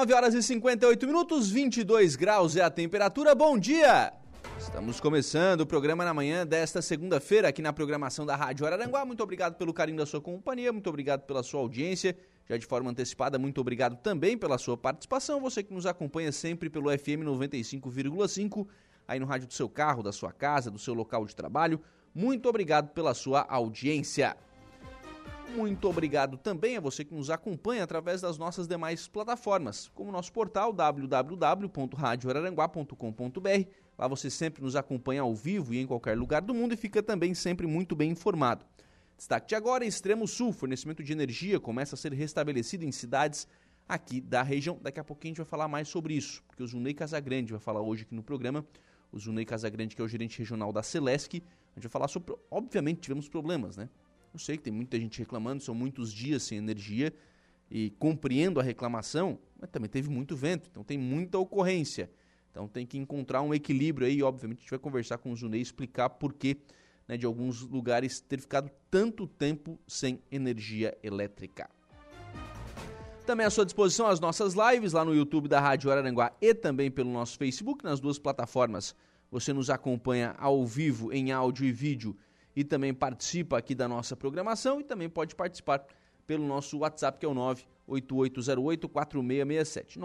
9 horas e 58 minutos, 22 graus é a temperatura. Bom dia! Estamos começando o programa na manhã desta segunda-feira aqui na programação da Rádio Araranguá. Muito obrigado pelo carinho da sua companhia, muito obrigado pela sua audiência. Já de forma antecipada, muito obrigado também pela sua participação. Você que nos acompanha sempre pelo FM 95,5, aí no rádio do seu carro, da sua casa, do seu local de trabalho. Muito obrigado pela sua audiência. Muito obrigado também a você que nos acompanha através das nossas demais plataformas, como nosso portal www.radioararanguá.com.br. Lá você sempre nos acompanha ao vivo e em qualquer lugar do mundo e fica também sempre muito bem informado. Destaque de agora, Extremo Sul, fornecimento de energia começa a ser restabelecido em cidades aqui da região. Daqui a pouquinho a gente vai falar mais sobre isso, porque o Zunei Casagrande vai falar hoje aqui no programa. O Zunei Casagrande, que é o gerente regional da Celesc, a gente vai falar sobre, obviamente tivemos problemas, né? Eu sei que tem muita gente reclamando, são muitos dias sem energia e compreendo a reclamação, mas também teve muito vento, então tem muita ocorrência. Então tem que encontrar um equilíbrio aí, obviamente a gente vai conversar com o Zunei, explicar por que né, de alguns lugares ter ficado tanto tempo sem energia elétrica. Também à sua disposição as nossas lives lá no YouTube da Rádio Araranguá e também pelo nosso Facebook, nas duas plataformas. Você nos acompanha ao vivo em áudio e vídeo e também participa aqui da nossa programação e também pode participar pelo nosso WhatsApp que é o 98808-4667.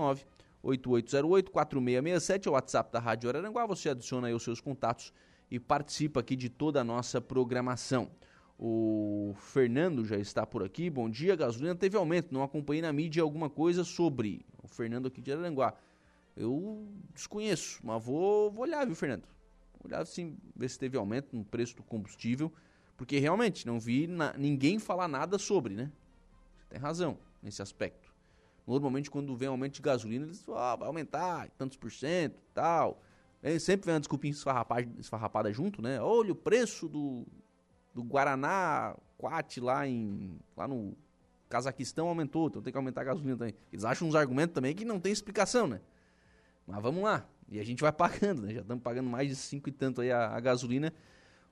98808-4667 é o WhatsApp da Rádio Araranguá. Você adiciona aí os seus contatos e participa aqui de toda a nossa programação. O Fernando já está por aqui. Bom dia, gasolina teve aumento. Não acompanhei na mídia alguma coisa sobre. O Fernando aqui de Araranguá. Eu desconheço, mas vou, vou olhar, viu, Fernando? Olhar assim, ver se teve aumento no preço do combustível, porque realmente não vi na, ninguém falar nada sobre, né? Você tem razão nesse aspecto. Normalmente quando vem aumento de gasolina, eles falam, ah, vai aumentar tantos por cento tal. Aí sempre vem uma desculpinha esfarrapada, esfarrapada junto, né? Olha o preço do, do Guaraná Quat lá, em, lá no Cazaquistão aumentou, então tem que aumentar a gasolina também. Eles acham uns argumentos também que não tem explicação, né? Mas vamos lá. E a gente vai pagando, né? Já estamos pagando mais de cinco e tanto aí a, a gasolina.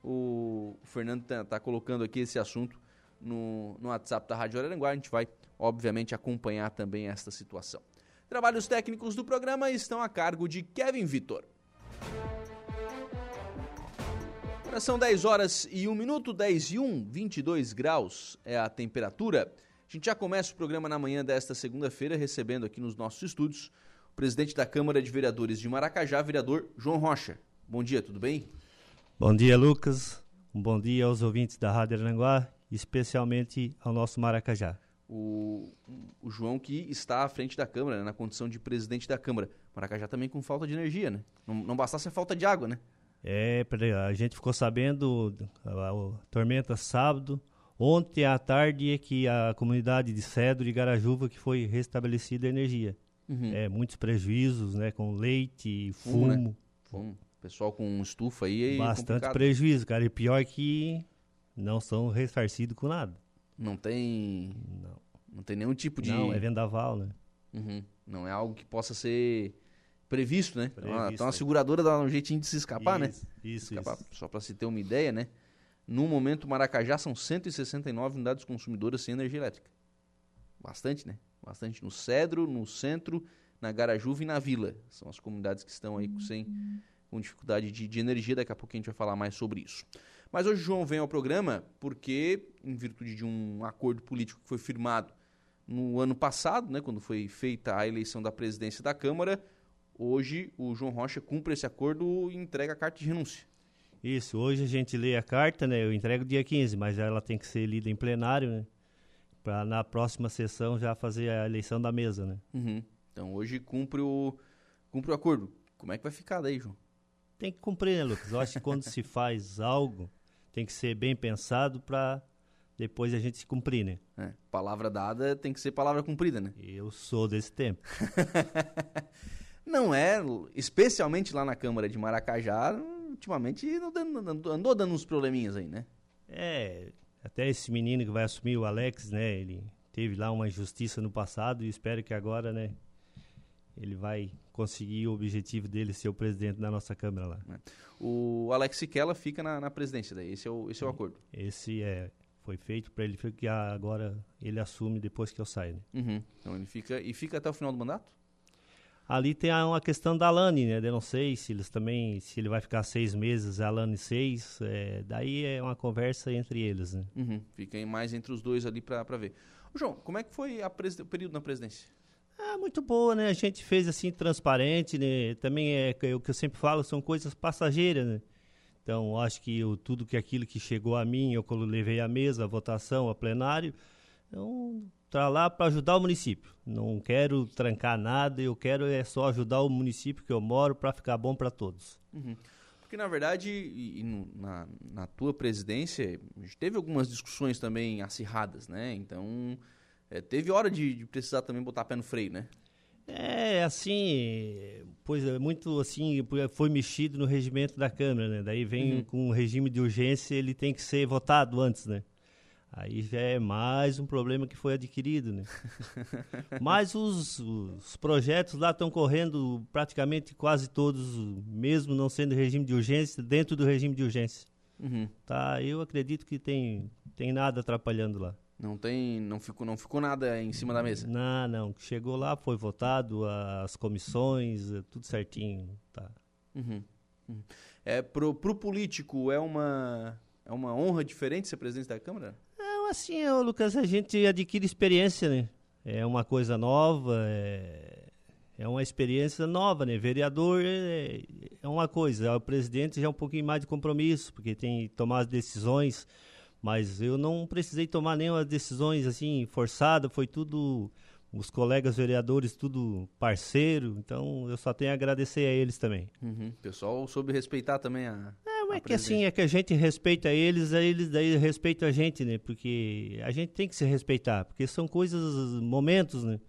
O, Fernando está tá colocando aqui esse assunto no, no WhatsApp da Rádio Araranguá. A gente vai, obviamente, acompanhar também esta situação. Trabalhos técnicos do programa estão a cargo de Kevin Vitor. Agora são 10 horas e 1 minuto, 10 e 1, 22 graus é a temperatura. A gente já começa o programa na manhã desta segunda-feira, recebendo aqui nos nossos estúdios presidente da Câmara de Vereadores de Maracajá, vereador João Rocha. Bom dia, tudo bem? Bom dia, Lucas. Um bom dia aos ouvintes da Rádio Aranguá, especialmente ao nosso Maracajá. O, o João que está à frente da Câmara, né, na condição de presidente da Câmara. Maracajá também com falta de energia, né? Não, não bastasse a falta de água, né? É, a gente ficou sabendo a, a, a tormenta sábado, ontem à tarde é que a comunidade de Cedro e Garajuva que foi restabelecida a energia. Uhum. É, muitos prejuízos, né? Com leite, fumo. Fumo, né? fumo. Pessoal com estufa aí. É Bastante complicado. prejuízo, cara. E pior que não são ressarcidos com nada. Não tem. Não. Não tem nenhum tipo de. Não, é vendaval, né? Uhum. Não é algo que possa ser previsto, né? Previsto, então, a, então a seguradora dá um jeitinho de se escapar, né? isso, né? Isso, escapar. isso. Só para se ter uma ideia, né? No momento, Maracajá são 169 unidades consumidoras sem energia elétrica. Bastante, né? Bastante no Cedro, no centro, na Garajuva e na Vila. São as comunidades que estão aí sem, com dificuldade de, de energia. Daqui a pouco a gente vai falar mais sobre isso. Mas hoje o João vem ao programa porque, em virtude de um acordo político que foi firmado no ano passado, né, quando foi feita a eleição da presidência da Câmara, hoje o João Rocha cumpre esse acordo e entrega a carta de renúncia. Isso, hoje a gente lê a carta, né? Eu entrego dia 15, mas ela tem que ser lida em plenário, né? Para na próxima sessão já fazer a eleição da mesa, né? Uhum. Então hoje cumpre o, cumpre o acordo. Como é que vai ficar daí, João? Tem que cumprir, né, Lucas? Eu acho que quando se faz algo, tem que ser bem pensado para depois a gente se cumprir, né? É, palavra dada tem que ser palavra cumprida, né? Eu sou desse tempo. não é, especialmente lá na Câmara de Maracajá, ultimamente andou, andou dando uns probleminhas aí, né? É, até esse menino que vai assumir o Alex, né? Ele teve lá uma injustiça no passado e espero que agora, né? Ele vai conseguir o objetivo dele ser o presidente da nossa Câmara lá. É. O Alex Siquela fica na, na presidência daí, esse é o, esse é o acordo. Esse é foi feito para ele que agora ele assume depois que eu saio. Né? Uhum. Então ele fica e fica até o final do mandato. Ali tem uma questão da Alane, né? Eu não sei se eles também, se ele vai ficar seis meses, a Alane seis. É, daí é uma conversa entre eles, né? Uhum. Fica mais entre os dois ali para ver. Ô, João, como é que foi o período na presidência? Ah, muito boa, né? A gente fez assim transparente, né? Também é, é o que eu sempre falo, são coisas passageiras, né? Então, acho que eu, tudo que aquilo que chegou a mim, eu levei à mesa, a votação, a plenário, então, tá lá para ajudar o município. Não quero trancar nada, eu quero é só ajudar o município que eu moro para ficar bom para todos. Uhum. Porque, na verdade, e, e na, na tua presidência, teve algumas discussões também acirradas, né? Então, é, teve hora de, de precisar também botar pé no freio, né? É, assim, pois é muito assim, foi mexido no regimento da Câmara, né? Daí vem uhum. com um regime de urgência, ele tem que ser votado antes, né? Aí já é mais um problema que foi adquirido, né? Mas os, os projetos lá estão correndo praticamente quase todos, mesmo não sendo regime de urgência, dentro do regime de urgência. Uhum. Tá, eu acredito que tem, tem nada atrapalhando lá. Não tem, não ficou, não ficou nada em cima da mesa. Não, não. Chegou lá, foi votado, as comissões, é tudo certinho, tá. Uhum. Uhum. É pro, pro político é uma é uma honra diferente ser presidente da Câmara? É assim, Lucas, a gente adquire experiência, né? É uma coisa nova, é, é uma experiência nova, né? Vereador é, é uma coisa, o presidente já é um pouquinho mais de compromisso, porque tem que tomar as decisões mas eu não precisei tomar nenhuma decisões assim forçada, foi tudo os colegas vereadores, tudo parceiro, então eu só tenho a agradecer a eles também. Uhum. O pessoal soube respeitar também a. É, mas é que assim, é que a gente respeita eles, aí eles daí respeitam a gente, né? Porque a gente tem que se respeitar, porque são coisas, momentos, né?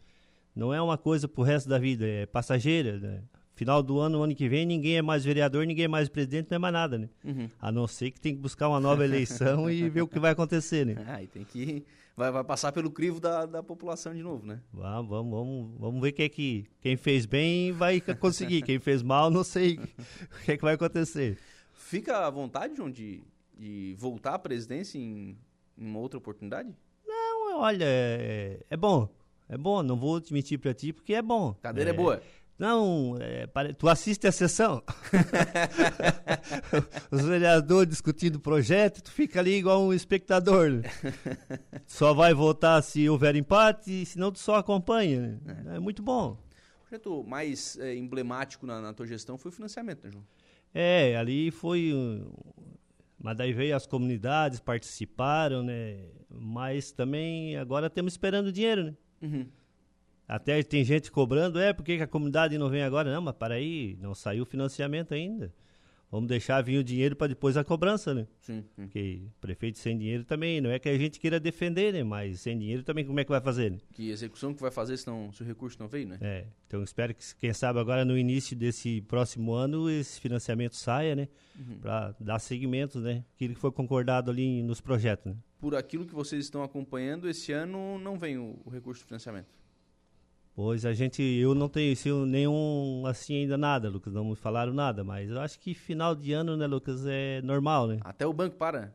Não é uma coisa pro resto da vida, é passageira, né? final do ano, ano que vem, ninguém é mais vereador, ninguém é mais presidente, não é mais nada, né? Uhum. A não ser que tem que buscar uma nova eleição e ver o que vai acontecer, né? Ah, e tem que. Vai, vai passar pelo crivo da, da população de novo, né? Vamos, vamos, vamos, vamos ver quem é que. Quem fez bem vai conseguir. quem fez mal, não sei o que é que vai acontecer. Fica à vontade, João, de, de voltar à presidência em, em uma outra oportunidade? Não, olha, é, é bom. É bom, não vou te mentir pra ti, porque é bom. Cadeira é, é boa. Não, é, tu assiste a sessão. Os vereadores discutindo o projeto, tu fica ali igual um espectador. Só vai votar se houver empate, senão tu só acompanha. É. é. muito bom. O projeto mais é, emblemático na, na, tua gestão foi o financiamento, né, João? É, ali foi. Mas daí veio as comunidades, participaram, né? Mas também agora estamos esperando dinheiro, né? Uhum. Até tem gente cobrando, é, por que a comunidade não vem agora? Não, mas para aí, não saiu o financiamento ainda. Vamos deixar vir o dinheiro para depois a cobrança, né? Sim, sim. Porque prefeito sem dinheiro também, não é que a gente queira defender, né? Mas sem dinheiro também como é que vai fazer, né? Que execução que vai fazer se, não, se o recurso não veio, né? É, então espero que, quem sabe agora no início desse próximo ano, esse financiamento saia, né? Uhum. Para dar seguimento, né? Aquilo que foi concordado ali nos projetos, né? Por aquilo que vocês estão acompanhando, esse ano não vem o, o recurso de financiamento? Pois a gente, eu não tenho nenhum assim ainda nada, Lucas, não me falaram nada, mas eu acho que final de ano, né, Lucas, é normal, né? Até o banco para.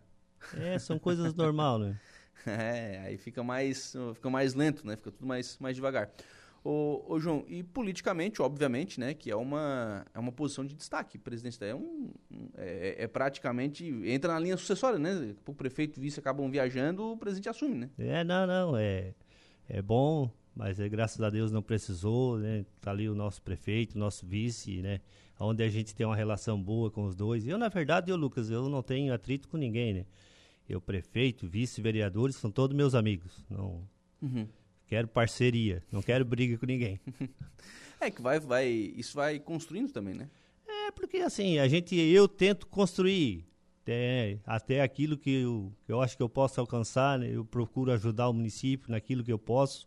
É, são coisas normal, né? É, aí fica mais, fica mais lento, né? Fica tudo mais, mais devagar. Ô, ô, João, e politicamente, obviamente, né, que é uma, é uma posição de destaque. O presidente é, um, é, é praticamente, entra na linha sucessória, né? O prefeito e vice acabam viajando, o presidente assume, né? É, não, não, é, é bom mas é, graças a Deus não precisou, né? Tá ali o nosso prefeito, o nosso vice, né? Onde a gente tem uma relação boa com os dois. Eu, na verdade, eu, Lucas, eu não tenho atrito com ninguém, né? Eu, prefeito, vice, vereadores, são todos meus amigos. Não uhum. quero parceria, não quero briga com ninguém. é que vai, vai, isso vai construindo também, né? É, porque assim, a gente, eu tento construir, até, até aquilo que eu, que eu acho que eu posso alcançar, né? eu procuro ajudar o município naquilo que eu posso.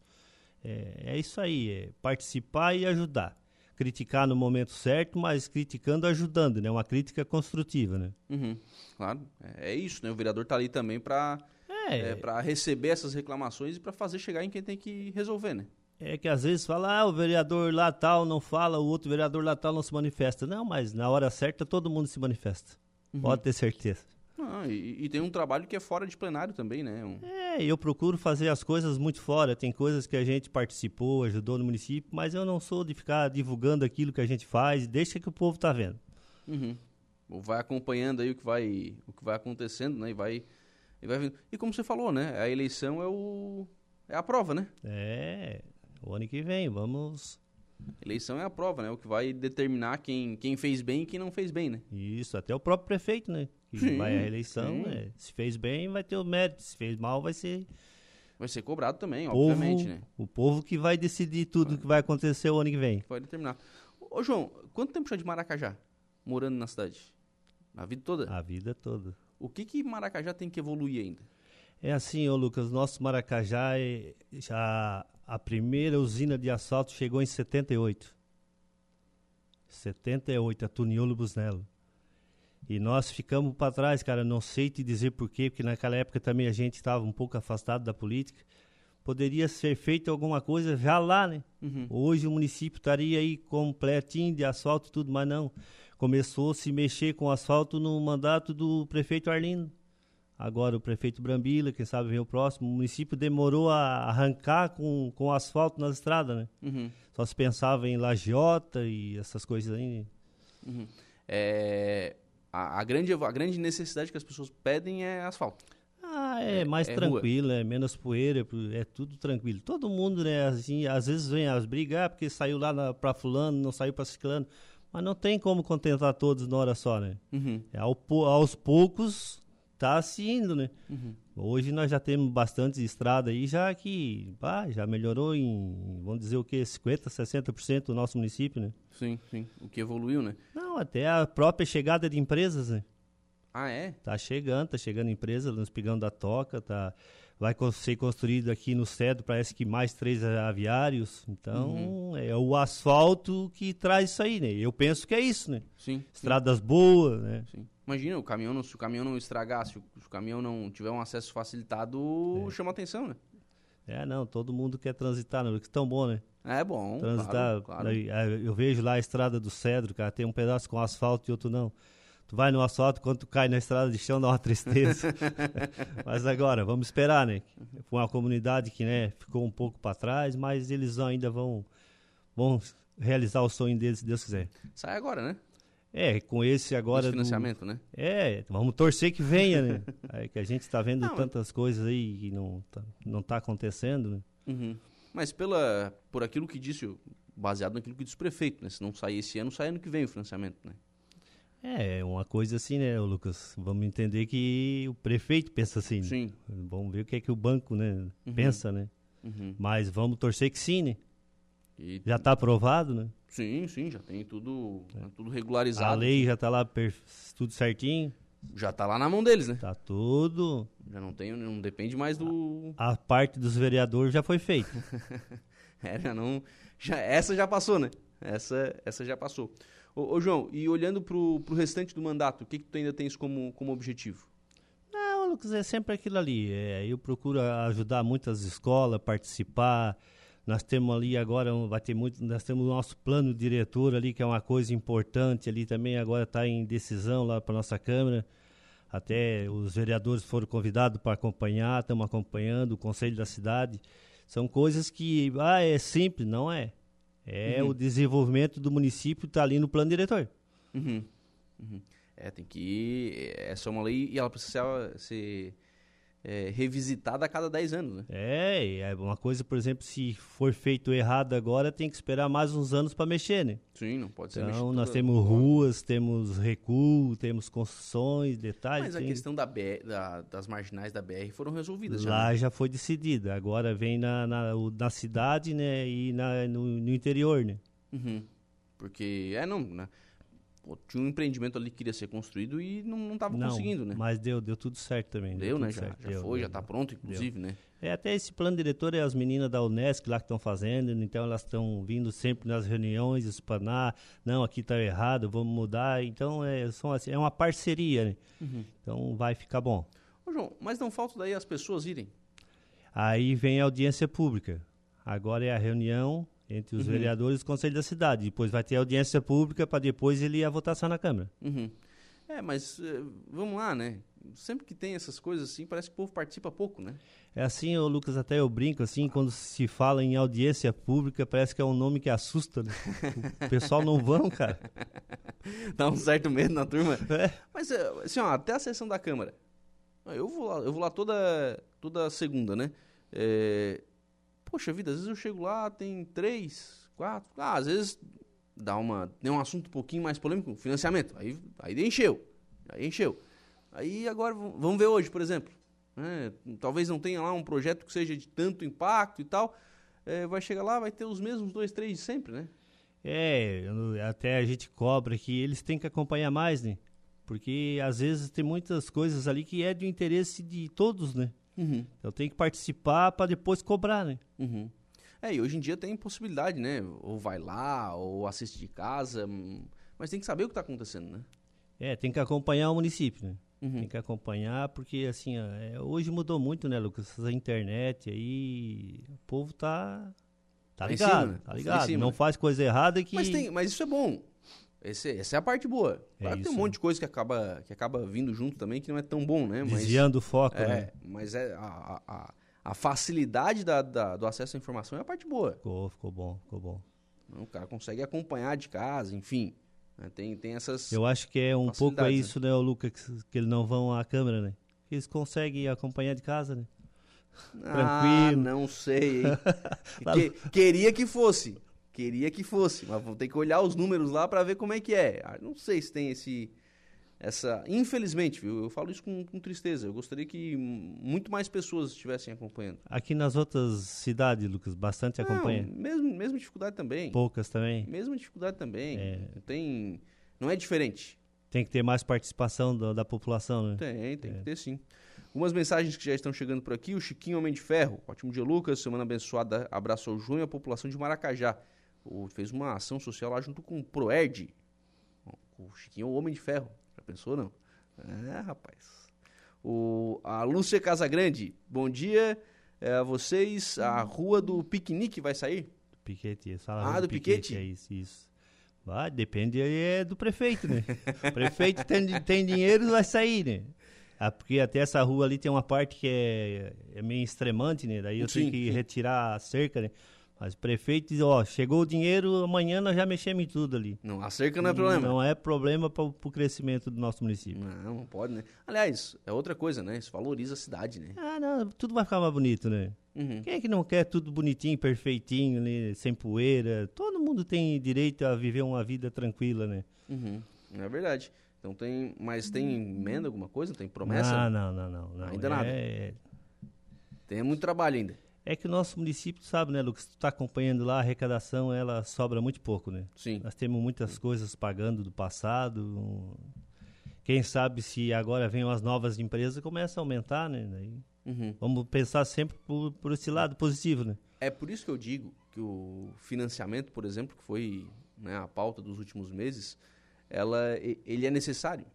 É, é isso aí, é participar e ajudar. Criticar no momento certo, mas criticando, ajudando, né? Uma crítica construtiva, né? Uhum, claro, é, é isso, né? O vereador está ali também para é. é para receber essas reclamações e para fazer chegar em quem tem que resolver, né? É que às vezes fala, ah, o vereador lá tal não fala, o outro vereador lá tal não se manifesta. Não, mas na hora certa todo mundo se manifesta. Uhum. Pode ter certeza. Ah, e, e, tem um trabalho que é fora de plenário também, né? Um... É, eu procuro fazer as coisas muito fora. Tem coisas que a gente participou, ajudou no município, mas eu não sou de ficar divulgando aquilo que a gente faz, deixa que o povo tá vendo. Uhum. Vai acompanhando aí o que vai, o que vai acontecendo, né? E vai, e vai vendo. E como você falou, né? A eleição é o é a prova, né? É, o ano que vem, vamos Eleição é a prova, né? O que vai determinar quem, quem fez bem e quem não fez bem, né? Isso, até o próprio prefeito, né? Que sim, vai à eleição, né? se fez bem vai ter o mérito, se fez mal vai ser... Vai ser cobrado também, povo, obviamente, né? O povo que vai decidir tudo vai. que vai acontecer o ano que vem. Vai determinar. Ô, João, quanto tempo já de Maracajá, morando na cidade? A vida toda? A vida toda. O que que Maracajá tem que evoluir ainda? É assim, ô Lucas, nosso Maracajá é, já a primeira usina de asfalto chegou em 78. 78, a Tuniolo Busnello. E nós ficamos para trás, cara, não sei te dizer porquê, porque naquela época também a gente estava um pouco afastado da política. Poderia ser feito alguma coisa já lá, né? Uhum. Hoje o município estaria aí completinho de asfalto e tudo, mas não. Começou a se mexer com asfalto no mandato do prefeito Arlindo agora o prefeito Brambila, quem sabe vem o próximo. O município demorou a arrancar com, com asfalto nas estradas, né? Uhum. Só se pensava em lagiota e essas coisas aí. Uhum. É, a, a, grande, a grande necessidade que as pessoas pedem é asfalto. Ah, é, é mais é tranquilo, rua. é menos poeira, é tudo tranquilo. Todo mundo, né, assim, às vezes vem as brigar ah, porque saiu lá na, pra fulano, não saiu pra ciclano. Mas não tem como contentar todos na hora só, né? Uhum. É ao, aos poucos está se indo, né? Uhum. Hoje nós já temos bastante estrada aí, já que pá, já melhorou em, vamos dizer o que, 50%, 60% do nosso município, né? Sim, sim. O que evoluiu, né? Não, até a própria chegada de empresas, né? Ah, é? Tá chegando, tá chegando empresa nos pegando da toca, tá vai ser construído aqui no Cedo, parece que mais três aviários. Então, uhum. é o asfalto que traz isso aí, né? Eu penso que é isso, né? Sim. Estradas sim. boas, né? Sim. Imagina, o caminhão não, se o caminhão não estragar, se o, se o caminhão não tiver um acesso facilitado, é. chama atenção, né? É, não, todo mundo quer transitar, né? Que tão bom, né? É bom, Transitar, claro, claro. É, eu vejo lá a estrada do Cedro, cara, tem um pedaço com asfalto e outro não. Tu vai no asfalto, quando tu cai na estrada de chão, dá uma tristeza. mas agora, vamos esperar, né? Foi uma comunidade que, né, ficou um pouco para trás, mas eles ainda vão, vão realizar o sonho deles, se Deus quiser. Sai agora, né? É, com esse agora. Esse financiamento, do... né? É, vamos torcer que venha, né? é que a gente está vendo não, tantas coisas aí que não tá, não tá acontecendo, né? Uhum. Mas pela, por aquilo que disse, baseado naquilo que disse o prefeito, né? Se não sair esse ano, sai ano que vem o financiamento, né? É, uma coisa assim, né, Lucas? Vamos entender que o prefeito pensa assim. Né? Sim. Vamos ver o que é que o banco, né, uhum. pensa, né? Uhum. Mas vamos torcer que sim, né? E... Já está aprovado, né? Sim, sim, já tem tudo, é. tudo regularizado. A lei já está lá tudo certinho. Já está lá na mão deles, né? Tá tudo. Já não tem, não depende mais do. A, a parte dos vereadores já foi feita. é, já não. Já, essa já passou, né? Essa, essa já passou. Ô, ô João, e olhando pro, pro restante do mandato, o que, que tu ainda tens como, como objetivo? Não, Lucas, é sempre aquilo ali. É, eu procuro ajudar muitas escolas, participar. Nós temos ali agora, vai ter muito, nós temos o nosso plano diretor ali, que é uma coisa importante ali também, agora está em decisão lá para nossa Câmara. Até os vereadores foram convidados para acompanhar, estamos acompanhando, o Conselho da Cidade. São coisas que, ah, é simples, não é. É uhum. o desenvolvimento do município está ali no plano diretor. Uhum. Uhum. É, tem que. Essa é uma lei e ela precisa ser é, revisitada a cada 10 anos, né? É, é uma coisa, por exemplo, se for feito errado agora, tem que esperar mais uns anos para mexer, né? Sim, não pode ser então, mexido. Então, nós temos ruas, temos recuo, temos construções, detalhes. Mas a questão da BR, da, das marginais da BR foram resolvidas Lá já, né? já foi decidida, agora vem na, na, na cidade, né, e na, no, no interior, né? Uhum. Porque, é, não, né? Pô, tinha um empreendimento ali que queria ser construído e não estava conseguindo, né? Mas deu, deu tudo certo também. Deu, deu né? Já, já deu, foi, deu, já está pronto, inclusive, né? É, até esse plano diretor é as meninas da Unesc lá que estão fazendo, então elas estão vindo sempre nas reuniões, espanar, não, aqui está errado, vamos mudar. Então é, são assim, é uma parceria, né? Uhum. Então vai ficar bom. Ô, João, mas não falta daí as pessoas irem? Aí vem a audiência pública. Agora é a reunião entre os uhum. vereadores e o Conselho da Cidade. Depois vai ter audiência pública para depois ele ir à votação na Câmara. Uhum. É, mas uh, vamos lá, né? Sempre que tem essas coisas assim, parece que o povo participa pouco, né? É assim, ô Lucas, até eu brinco assim, quando se fala em audiência pública, parece que é um nome que assusta, né? o pessoal não vão, cara. Dá um certo medo na turma. É. Mas, eh, assim, ó, até a sessão da Câmara. Eu vou lá, eu vou lá toda, toda segunda, né? É, Poxa vida, às vezes eu chego lá, tem três, quatro. Ah, às vezes dá uma. Tem um assunto um pouquinho mais polêmico, financiamento. Aí, aí encheu. Aí encheu. Aí agora vamos ver hoje, por exemplo. É, talvez não tenha lá um projeto que seja de tanto impacto e tal. É, vai chegar lá, vai ter os mesmos dois, três de sempre, né? É, até a gente cobra que eles têm que acompanhar mais, né? Porque às vezes tem muitas coisas ali que é de interesse de todos, né? Uhum. Então tem que participar para depois cobrar, né? Uhum. É, e hoje em dia tem possibilidade, né? Ou vai lá, ou assiste de casa, hum, mas tem que saber o que está acontecendo, né? É, tem que acompanhar o município, né? Uhum. Tem que acompanhar, porque assim, é, hoje mudou muito, né, Lucas? A internet aí, o povo tá, tá ligado, cima, tá ligado. Cima, Não né? faz coisa errada que... Mas, tem, mas isso é bom. Esse, essa é a parte boa. É claro é tem um monte de coisa que acaba, que acaba vindo junto também que não é tão bom, né? Mas, Desviando o foco, é, né? Mas é a, a, a facilidade da, da, do acesso à informação é a parte boa. Ficou, ficou bom, ficou bom. O cara consegue acompanhar de casa, enfim. Né? Tem, tem essas. Eu acho que é um pouco é isso, né, Luca, que, que eles não vão à câmera, né? Que eles conseguem acompanhar de casa, né? Ah, Tranquilo. não sei, que, queria que fosse. Queria que fosse, mas vou ter que olhar os números lá para ver como é que é. Ah, não sei se tem esse essa, infelizmente, viu? Eu falo isso com, com, tristeza. Eu gostaria que muito mais pessoas estivessem acompanhando. Aqui nas outras cidades, Lucas, bastante não, acompanha. Mesmo, mesmo dificuldade também. Poucas também. Mesma dificuldade também. É. Não tem, não é diferente. Tem que ter mais participação da, da população, né? Tem, tem é. que ter sim. Algumas mensagens que já estão chegando por aqui. O Chiquinho Homem de Ferro. Ótimo dia, Lucas. Semana abençoada. Abraço ao Junho e a população de Maracajá fez uma ação social lá junto com o Proerd. O Chiquinho é o Homem de Ferro. Já pensou, não? É, rapaz. O, a Lúcia Casagrande, bom dia é, a vocês. A rua do piquenique vai sair? Do piquete, Ah, do, do piquete? É isso, isso. Vai, depende é do prefeito, né? o prefeito tem, tem dinheiro, vai sair, né? Ah, porque até essa rua ali tem uma parte que é, é meio extremante, né? Daí eu sim, tenho que sim. retirar a cerca, né? Mas o prefeito diz, ó, chegou o dinheiro, amanhã nós já mexemos em tudo ali. Não, a cerca não é problema. Não é problema para o crescimento do nosso município. Não, não pode, né? Aliás, é outra coisa, né? Isso valoriza a cidade, né? Ah, não, tudo vai ficar mais bonito, né? Uhum. Quem é que não quer tudo bonitinho, perfeitinho, né? sem poeira? Todo mundo tem direito a viver uma vida tranquila, né? Uhum. É verdade. Então tem, mas tem emenda alguma coisa? Tem promessa? Ah, não, não, não, não. Ainda é... nada. Tem muito trabalho ainda. É que o nosso município, sabe, né, Lucas? Tu está acompanhando lá, a arrecadação, ela sobra muito pouco, né? Sim. Nós temos muitas coisas pagando do passado. Quem sabe se agora vêm as novas empresas, começa a aumentar, né? Daí, uhum. Vamos pensar sempre por, por esse lado positivo, né? É por isso que eu digo que o financiamento, por exemplo, que foi né, a pauta dos últimos meses, ela, ele é necessário.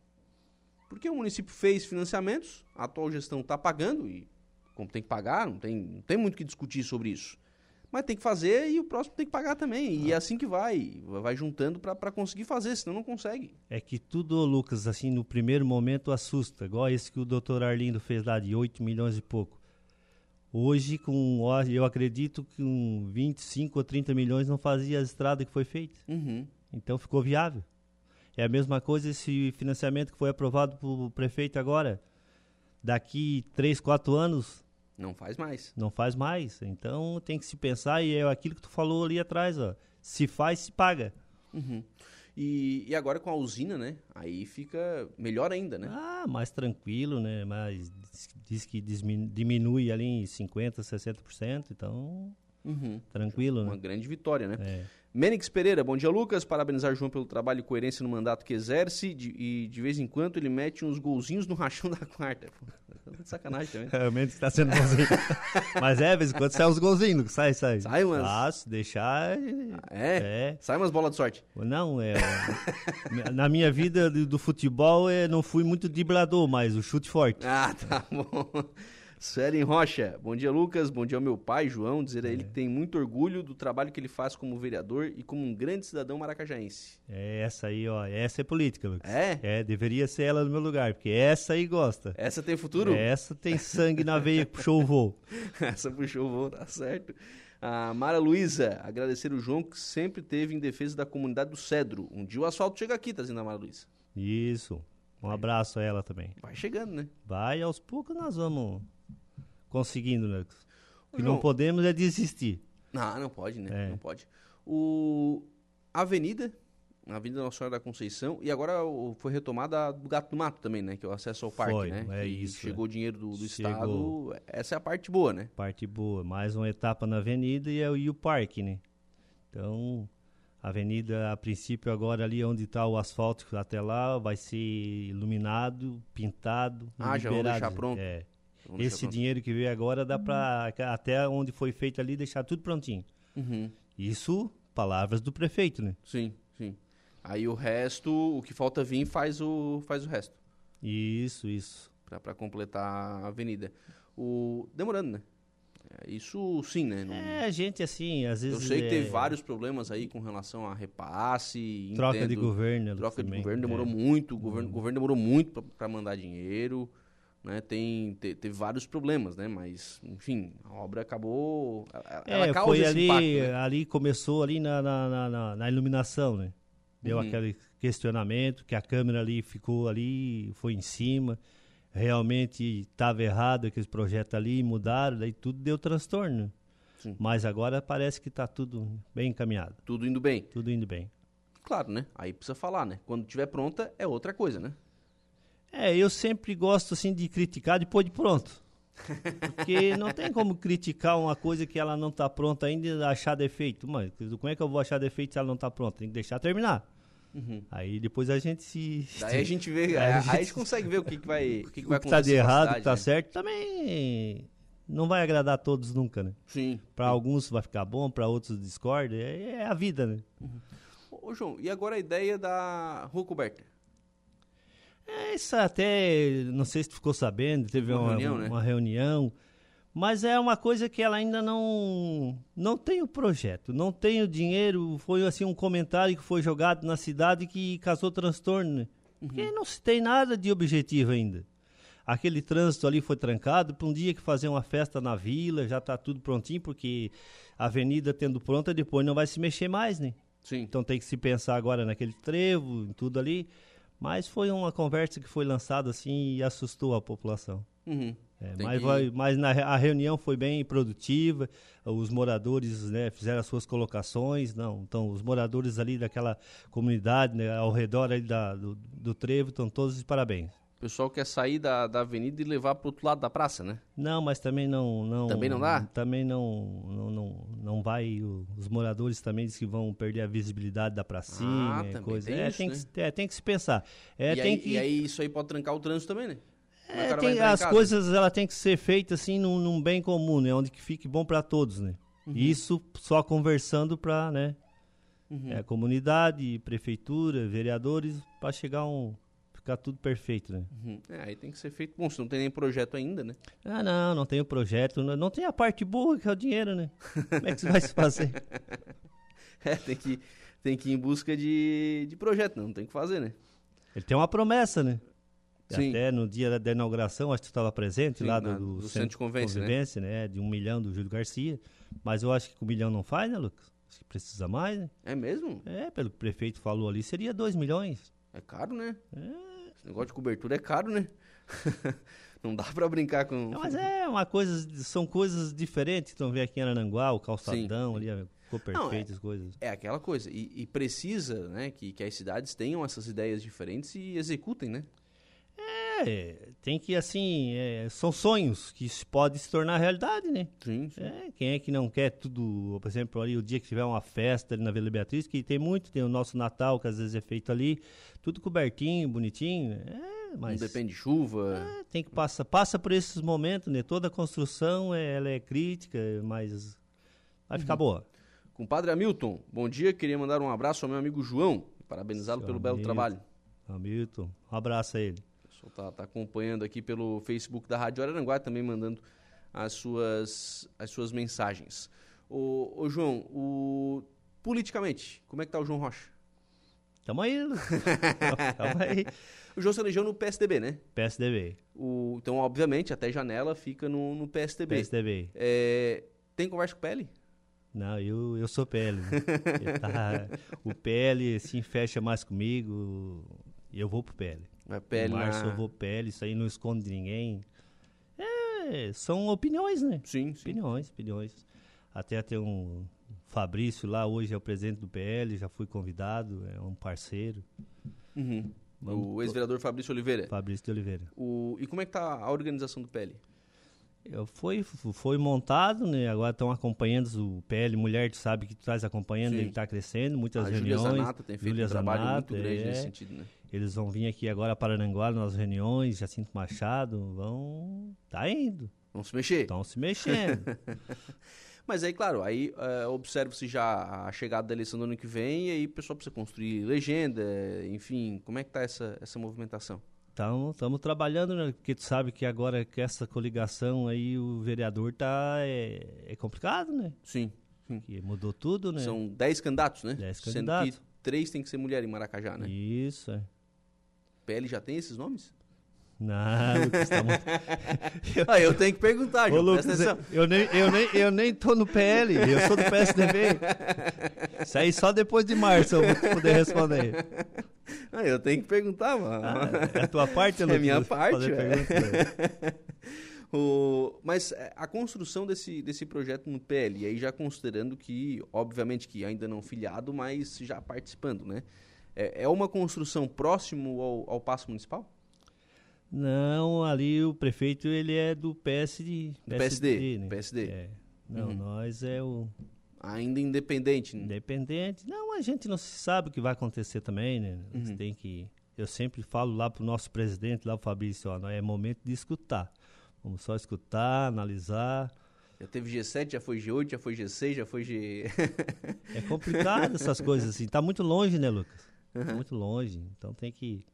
Porque o município fez financiamentos, a atual gestão está pagando e como tem que pagar, não tem, não tem muito o que discutir sobre isso. Mas tem que fazer e o próximo tem que pagar também. E é assim que vai. Vai juntando para conseguir fazer, senão não consegue. É que tudo, Lucas, assim, no primeiro momento assusta. Igual esse que o doutor Arlindo fez lá de 8 milhões e pouco. Hoje, com eu acredito que com 25 ou 30 milhões não fazia a estrada que foi feita. Uhum. Então ficou viável. É a mesma coisa esse financiamento que foi aprovado pelo prefeito agora. Daqui 3, 4 anos, não faz mais. Não faz mais. Então tem que se pensar, e é aquilo que tu falou ali atrás, ó. Se faz, se paga. Uhum. E, e, agora com a usina, né? Aí fica melhor ainda, né? Ah, mais tranquilo, né? Mas diz, diz que diminui ali em 50%, 60%, então Uhum. Tranquilo, Uma né? grande vitória, né? É. Menix Pereira, bom dia, Lucas. Parabenizar João pelo trabalho e coerência no mandato que exerce. De, e de vez em quando ele mete uns golzinhos no rachão da quarta. Pô, de sacanagem também. Realmente está sendo bonzinho. Mas é, de vez em quando sai uns golzinhos, sai, sai. Sai umas- Ah, se deixar. É? É. Sai umas bolas de sorte. Não, é. na minha vida do, futebol, eu não fui muito driblador, mas o chute forte. Ah, tá bom. Suelen Rocha, bom dia, Lucas. Bom dia ao meu pai, João. Dizer a ele que tem muito orgulho do trabalho que ele faz como vereador e como um grande cidadão maracajaense. É essa aí, ó. Essa é política, Lucas. É? É, deveria ser ela no meu lugar, porque essa aí gosta. Essa tem futuro? Essa tem sangue na veia que puxou o voo. Essa puxou o voo, tá certo. A Mara Luísa, agradecer o João que sempre teve em defesa da comunidade do Cedro. Um dia o asfalto chega aqui, tá dizendo a Mara Luísa. Isso. Um abraço a ela também. Vai chegando, né? Vai, aos poucos nós vamos conseguindo, né? O que João. não podemos é desistir. Não, não pode, né? É. Não pode. O Avenida, Avenida Nossa Senhora da Conceição, e agora o- foi retomada do Gato do Mato também, né? Que é o acesso ao parque, Foi, né? é que isso, Chegou o dinheiro do, do Chegou. Estado. Essa é a parte boa, né? Parte boa. Mais uma etapa na avenida e, é o- e o parque, né? Então, a avenida, a princípio, agora ali onde está o asfalto até lá, vai ser iluminado, pintado. Ah, já vão liberado. deixar pronto? É. Esse dinheiro que veio agora dá para até onde foi feito ali deixar tudo prontinho. Uhum. Isso, palavras do prefeito, né? Sim, sim. Aí o resto, o que falta vir faz o, faz o resto. Isso, isso. Pra completar a avenida. O, demorando, né? É, Isso sim, né? Não- É, a gente assim, às eu vezes. sei que é, teve vários problemas aí com relação a repasse. Troca de entendo- governo. né, Troca de também. governo demorou É. muito, o governo, o governo demorou muito para mandar dinheiro, né? Tem te- teve vários problemas, né? Mas enfim, a obra acabou, ela, É, causa foi ali, impacto, né? ali começou ali na, na, na, na- na iluminação, né? Deu Uhum. aquele questionamento que a câmera ali ficou ali, foi em cima, realmente estava errado aqueles projetos ali, mudaram, daí tudo deu transtorno. Sim. Mas agora parece que está tudo bem encaminhado, Tudo indo bem. tudo indo bem. Claro, né? Aí precisa falar, né? Quando tiver pronta é outra coisa, né? É, eu sempre gosto assim de criticar depois de pronto. Porque não tem como criticar uma coisa que ela não está pronta ainda e achar defeito. Mas como é que eu vou achar defeito se ela não está pronta? Tem que deixar terminar. Aí depois a gente se. Daí a gente vê, Aí aí, a a gente- gente consegue ver o que, que vai, o que, que vai o que tá de errado, o que tá né? certo, também não vai agradar a todos nunca, né? Sim. Para alguns vai ficar bom, para outros discorda. É, é a vida, né? Ô, João, e agora a ideia da rua coberta? É, isso até, não sei se tu ficou sabendo, teve Uma uma, reunião, né? uma reunião, mas é uma coisa que ela ainda não não tem o projeto, não tem o dinheiro, foi assim um comentário que foi jogado na cidade que causou transtorno, né? Uhum. Porque não se tem nada de objetivo ainda. Aquele trânsito ali foi trancado para um dia que fazer uma festa na vila, já está tudo prontinho, porque a avenida tendo pronta, depois não vai se mexer mais, né? Sim. Então tem que se pensar agora naquele trevo, em tudo ali. Mas foi uma conversa que foi lançada assim e assustou a população. Uhum. É, mas que- vai- mas na, a reunião foi bem produtiva, os moradores né, fizeram as suas colocações, não, então os moradores ali daquela comunidade, né, ao redor ali da, do, do trevo, estão todos de parabéns. O pessoal quer sair da, da avenida e levar pro outro lado da praça, né? Não, mas também não... não Também não dá? Também não, não, não, não vai... o- os moradores também dizem que vão perder a visibilidade da pracinha, Ah, também coisa. tem é, isso, tem né? que, é, tem que se pensar. É, e, tem aí, que... e aí isso aí pode trancar o trânsito também, né? É o tem- as casa? coisas ela tem que ser feita assim num, num bem comum, né? Onde que fique bom para todos, né? Uhum. Isso só conversando para, né? Uhum. é, comunidade, prefeitura, vereadores, para chegar um ficar tudo perfeito, né? Uhum. É, aí tem que ser feito. Bom, se não tem nem projeto ainda, né? Ah, não, não tem o projeto, não, não tem a parte boa que é o dinheiro, né? Como é que você vai se fazer? É, tem que, tem que ir em busca de, de projeto, não tem o que fazer, né? Ele tem uma promessa, né? Sim. Até no dia da- inauguração, acho que tu estava presente Sim, lá na- do, do Centro de Convivência, né? né? De um milhão do Júlio Garcia. Mas eu acho que com um milhão não faz, né, Lucas? Acho que precisa mais, né? É mesmo? É, pelo que o prefeito falou ali, seria 2 milhões. É caro, né? É. Esse negócio de cobertura é caro, né? não dá pra brincar com. Não, mas é uma coisa, são coisas diferentes. Então, ver aqui em Arananguá, o calçadão ali, ficou Não, perfeito as coisas. É aquela coisa. E, e precisa, né, que, que as cidades tenham essas ideias diferentes e executem, né? É, tem que, assim, é, são sonhos que podem se tornar realidade, né? Sim, sim. É, quem é que não quer tudo, por exemplo, ali o dia que tiver uma festa ali na Vila Beatriz, que tem muito, tem o nosso Natal, que às vezes é feito ali, tudo cobertinho, bonitinho, é, mas... Não depende de chuva. É, tem que passar, passa por esses momentos, né? Toda construção, é, ela é crítica, mas vai ficar uhum. boa. Compadre Hamilton, bom dia, queria mandar um abraço ao meu amigo João, parabenizá-lo pelo belo trabalho. Hamilton, um abraço a ele. Pessoal tá, tá acompanhando aqui pelo Facebook da Rádio Araranguá, também mandando as suas, as suas mensagens. Ô, ô João, o, politicamente, como é que tá o João Rocha? Tamo aí. Tamo aí. O João se elegeu no PSDB, né? PSDB. O, então, obviamente, até janela fica no, no PSDB. PSDB. É, tem conversa com o PL? Não, eu, eu sou PL. Né? tá, o PL, assim, fecha mais comigo e eu vou pro PL. Vai PL março na... eu vou PL, isso aí não esconde de ninguém. É, são opiniões, né? Sim, sim. Opiniões, opiniões. Até tem um Fabrício lá, hoje é o presidente do PL, já fui convidado, é um parceiro. Uhum. O ex-vereador Fabrício Oliveira. Fabrício de Oliveira. O... E como é que tá a organização do PL? Foi, foi montado, né? Agora estão acompanhando o PL Mulher, tu sabe que tu estás acompanhando, Sim. ele está crescendo, muitas a reuniões. Júlia Zanata tem feito Julia um trabalho Zanata, muito grande é, nesse sentido, né? Eles vão vir aqui agora para Aranguá nas reuniões, Jacinto Machado, vão... tá indo. Vão se mexer. Estão se mexendo. Mas aí, claro, aí uh, observa-se já a chegada da eleição do ano que vem e aí o pessoal precisa construir legenda, enfim, como é que tá essa, essa movimentação? Estamos trabalhando, né? Porque tu sabe que agora com essa coligação aí o vereador tá é, é complicado, né? Sim. sim. Que mudou tudo, né? São 10 candidatos, né? 10 candidatos. Sendo que três tem que ser mulher em Maracajá, né? Isso, é. PL já tem esses nomes? Não, Lucas, tá muito... eu, ah, eu tenho que perguntar, João, Ô, Lucas, eu, nem, eu, nem, eu nem tô no PL, eu sou do PSDB. Isso aí só depois de março eu vou poder responder. Ah, eu tenho que perguntar, mano. Ah, é a tua parte, Lucas? É minha parte, o, mas é, a construção desse, desse projeto no PL, aí já considerando que, obviamente que ainda não filiado, mas já participando, né? É, é uma construção próximo ao, ao Paço Municipal? Não, ali o prefeito ele é do PSD. Do PSD, PSD. Né? PSD. É. Não, uhum. nós é o... Ainda independente, né? Independente. Não, a gente não sabe o que vai acontecer também, né? Uhum. tem que... Eu sempre falo lá pro nosso presidente, lá o Fabrício, ó, é momento de escutar. Vamos só escutar, analisar. Já teve G7, já foi G8, já foi G6, já foi G... é complicado essas coisas assim. Tá muito longe, né, Lucas? Uhum. Tá muito longe. Então tem que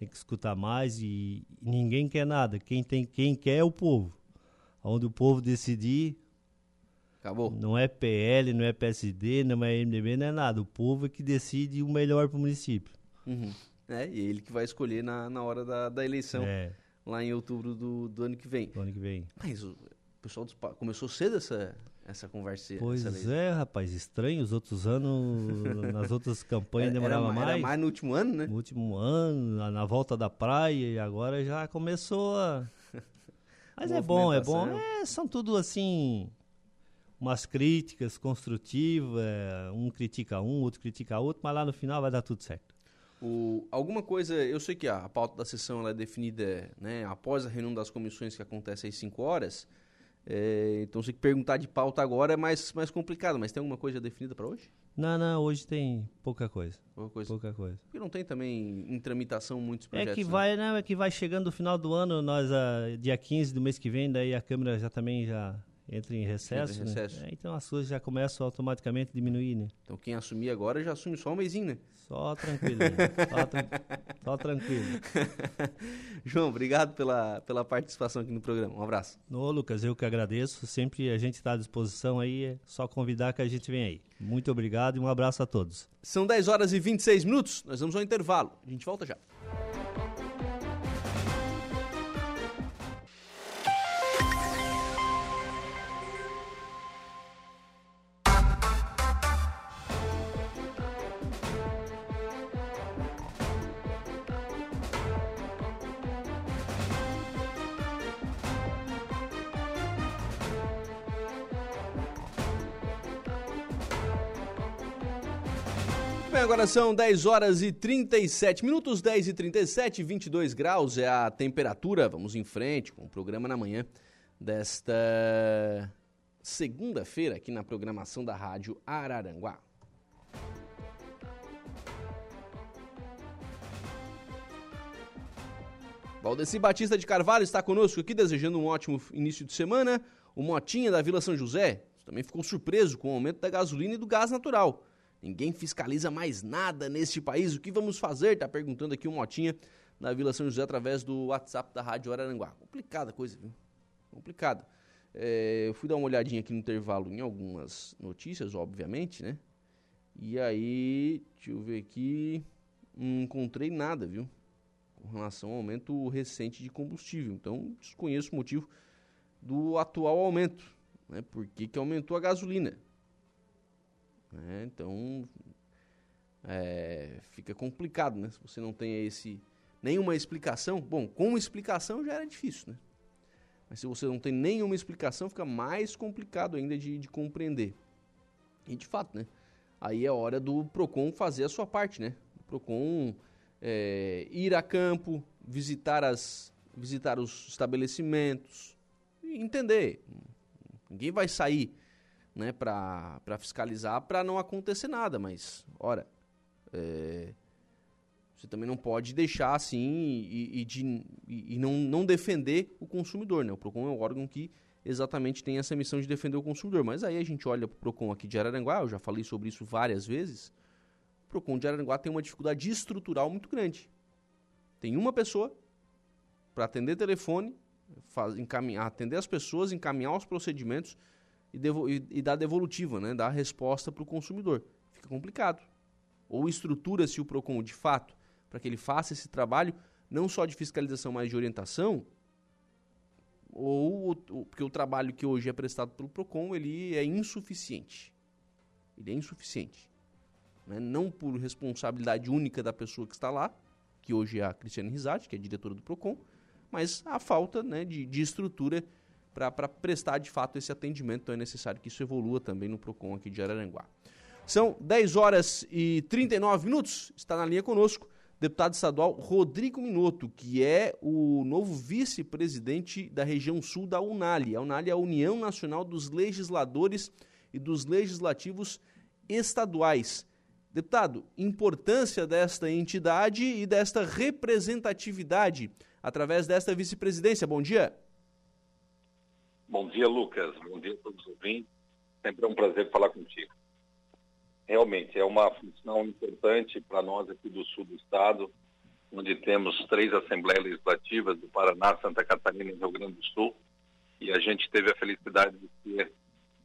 tem que escutar mais e, ninguém quer nada. Quem, tem, quem quer é o povo. Onde o povo decidir. Acabou. Não é PL, não é PSD, não é MDB, não é nada. O povo é que decide o melhor para o município. Uhum. É, e é ele que vai escolher na, na hora da, da eleição, é. lá em outubro do, do ano que vem. Do ano que vem. Mas o pessoal começou cedo essa, essa conversa. Pois essa é, rapaz, estranho. Os outros anos, nas outras campanhas demorava era, mais. Era mais no último ano, né? No último ano, na, na volta da praia, e agora já começou a. Mas é bom, é bom. É, são tudo assim. Umas críticas construtivas, um critica um, outro critica outro, mas lá no final vai dar tudo certo. O, alguma coisa, eu sei que a pauta da sessão é definida né, após a reunião das comissões que acontece às 5 horas, é, então, se perguntar de pauta agora é mais, mais complicado, mas tem alguma coisa definida para hoje? Não, não, hoje tem pouca coisa. Pouca coisa. Pouca coisa. Porque não tem também em tramitação muitos projetos. É que né? vai, né? É que vai chegando o final do ano, nós, a, dia 15 do mês que vem, daí a Câmara já também já entra em recesso. Entra em recesso. Né? É, então as coisas já começam automaticamente a diminuir, né? Então quem assumir agora já assume só um mêsinho, né? Só tranquilo. só, tra só, tranquilo. João, obrigado pela, pela participação aqui no programa. Um abraço. Ô, Lucas, eu que agradeço. Sempre a gente está à disposição aí. É só convidar que a gente vem aí. Muito obrigado e um abraço a todos. São 10 horas e 26 minutos. Nós vamos ao intervalo. A gente volta já. Agora são 10 horas e 37 minutos, 10 e 37, 22 graus é a temperatura. Vamos em frente com o programa na manhã desta segunda-feira aqui na programação da Rádio Araranguá. Valdeci Batista de Carvalho está conosco aqui, desejando um ótimo início de semana. O Motinha da Vila São José também ficou surpreso com o aumento da gasolina e do gás natural. Ninguém fiscaliza mais nada neste país. O que vamos fazer? Está perguntando aqui o Motinha da Vila São José através do WhatsApp da Rádio Araranguá. Complicada coisa, viu? Complicado. É, eu fui dar uma olhadinha aqui no intervalo em algumas notícias, obviamente, né? E aí, deixa eu ver aqui, não encontrei nada, viu? Com relação ao aumento recente de combustível. Então, desconheço o motivo do atual aumento, né? Por que, que aumentou a gasolina? Né? Então, é, fica complicado, né? Se você não tem esse nenhuma explicação. Bom, com uma explicação já era difícil, né? Mas se você não tem nenhuma explicação, fica mais complicado ainda de, de compreender. E de fato, né? Aí é hora do PROCON fazer a sua parte, né? O PROCON é, ir a campo, visitar, as, visitar os estabelecimentos entender. Ninguém vai sair né, para fiscalizar para não acontecer nada, mas, ora, é, você também não pode deixar assim e, e, de, e, não, não defender o consumidor, né? O PROCON é um órgão que exatamente tem essa missão de defender o consumidor. Mas aí a gente olha para o PROCON aqui de Araranguá, eu já falei sobre isso várias vezes. O PROCON de Araranguá tem uma dificuldade estrutural muito grande. Tem uma pessoa para atender telefone, faz, encaminhar, atender as pessoas, encaminhar os procedimentos e, devo, e, e dar devolutiva, né? dar resposta para o consumidor. Fica complicado. Ou estrutura-se o PROCON de fato para que ele faça esse trabalho não só de fiscalização, mas de orientação, ou porque o trabalho que hoje é prestado pelo Procon ele é insuficiente. Ele é insuficiente. Né? Não por responsabilidade única da pessoa que está lá, que hoje é a Cristiane Risati, que é diretora do Procon, mas a falta né, de, de estrutura para prestar de fato esse atendimento. Então é necessário que isso evolua também no Procon aqui de Araranguá. São 10 horas e 39 minutos. Está na linha conosco deputado estadual Rodrigo Minotto, que é o novo vice-presidente da região sul da UNALI. A UNALI é a União Nacional dos Legisladores e dos Legislativos Estaduais. Deputado, importância desta entidade e desta representatividade através desta vice-presidência. Bom dia. Bom dia, Lucas. Bom dia a todos os ouvintes. Sempre é um prazer falar contigo realmente é uma função importante para nós aqui do sul do estado, onde temos três assembleias legislativas do Paraná, Santa Catarina e Rio Grande do Sul, e a gente teve a felicidade de ser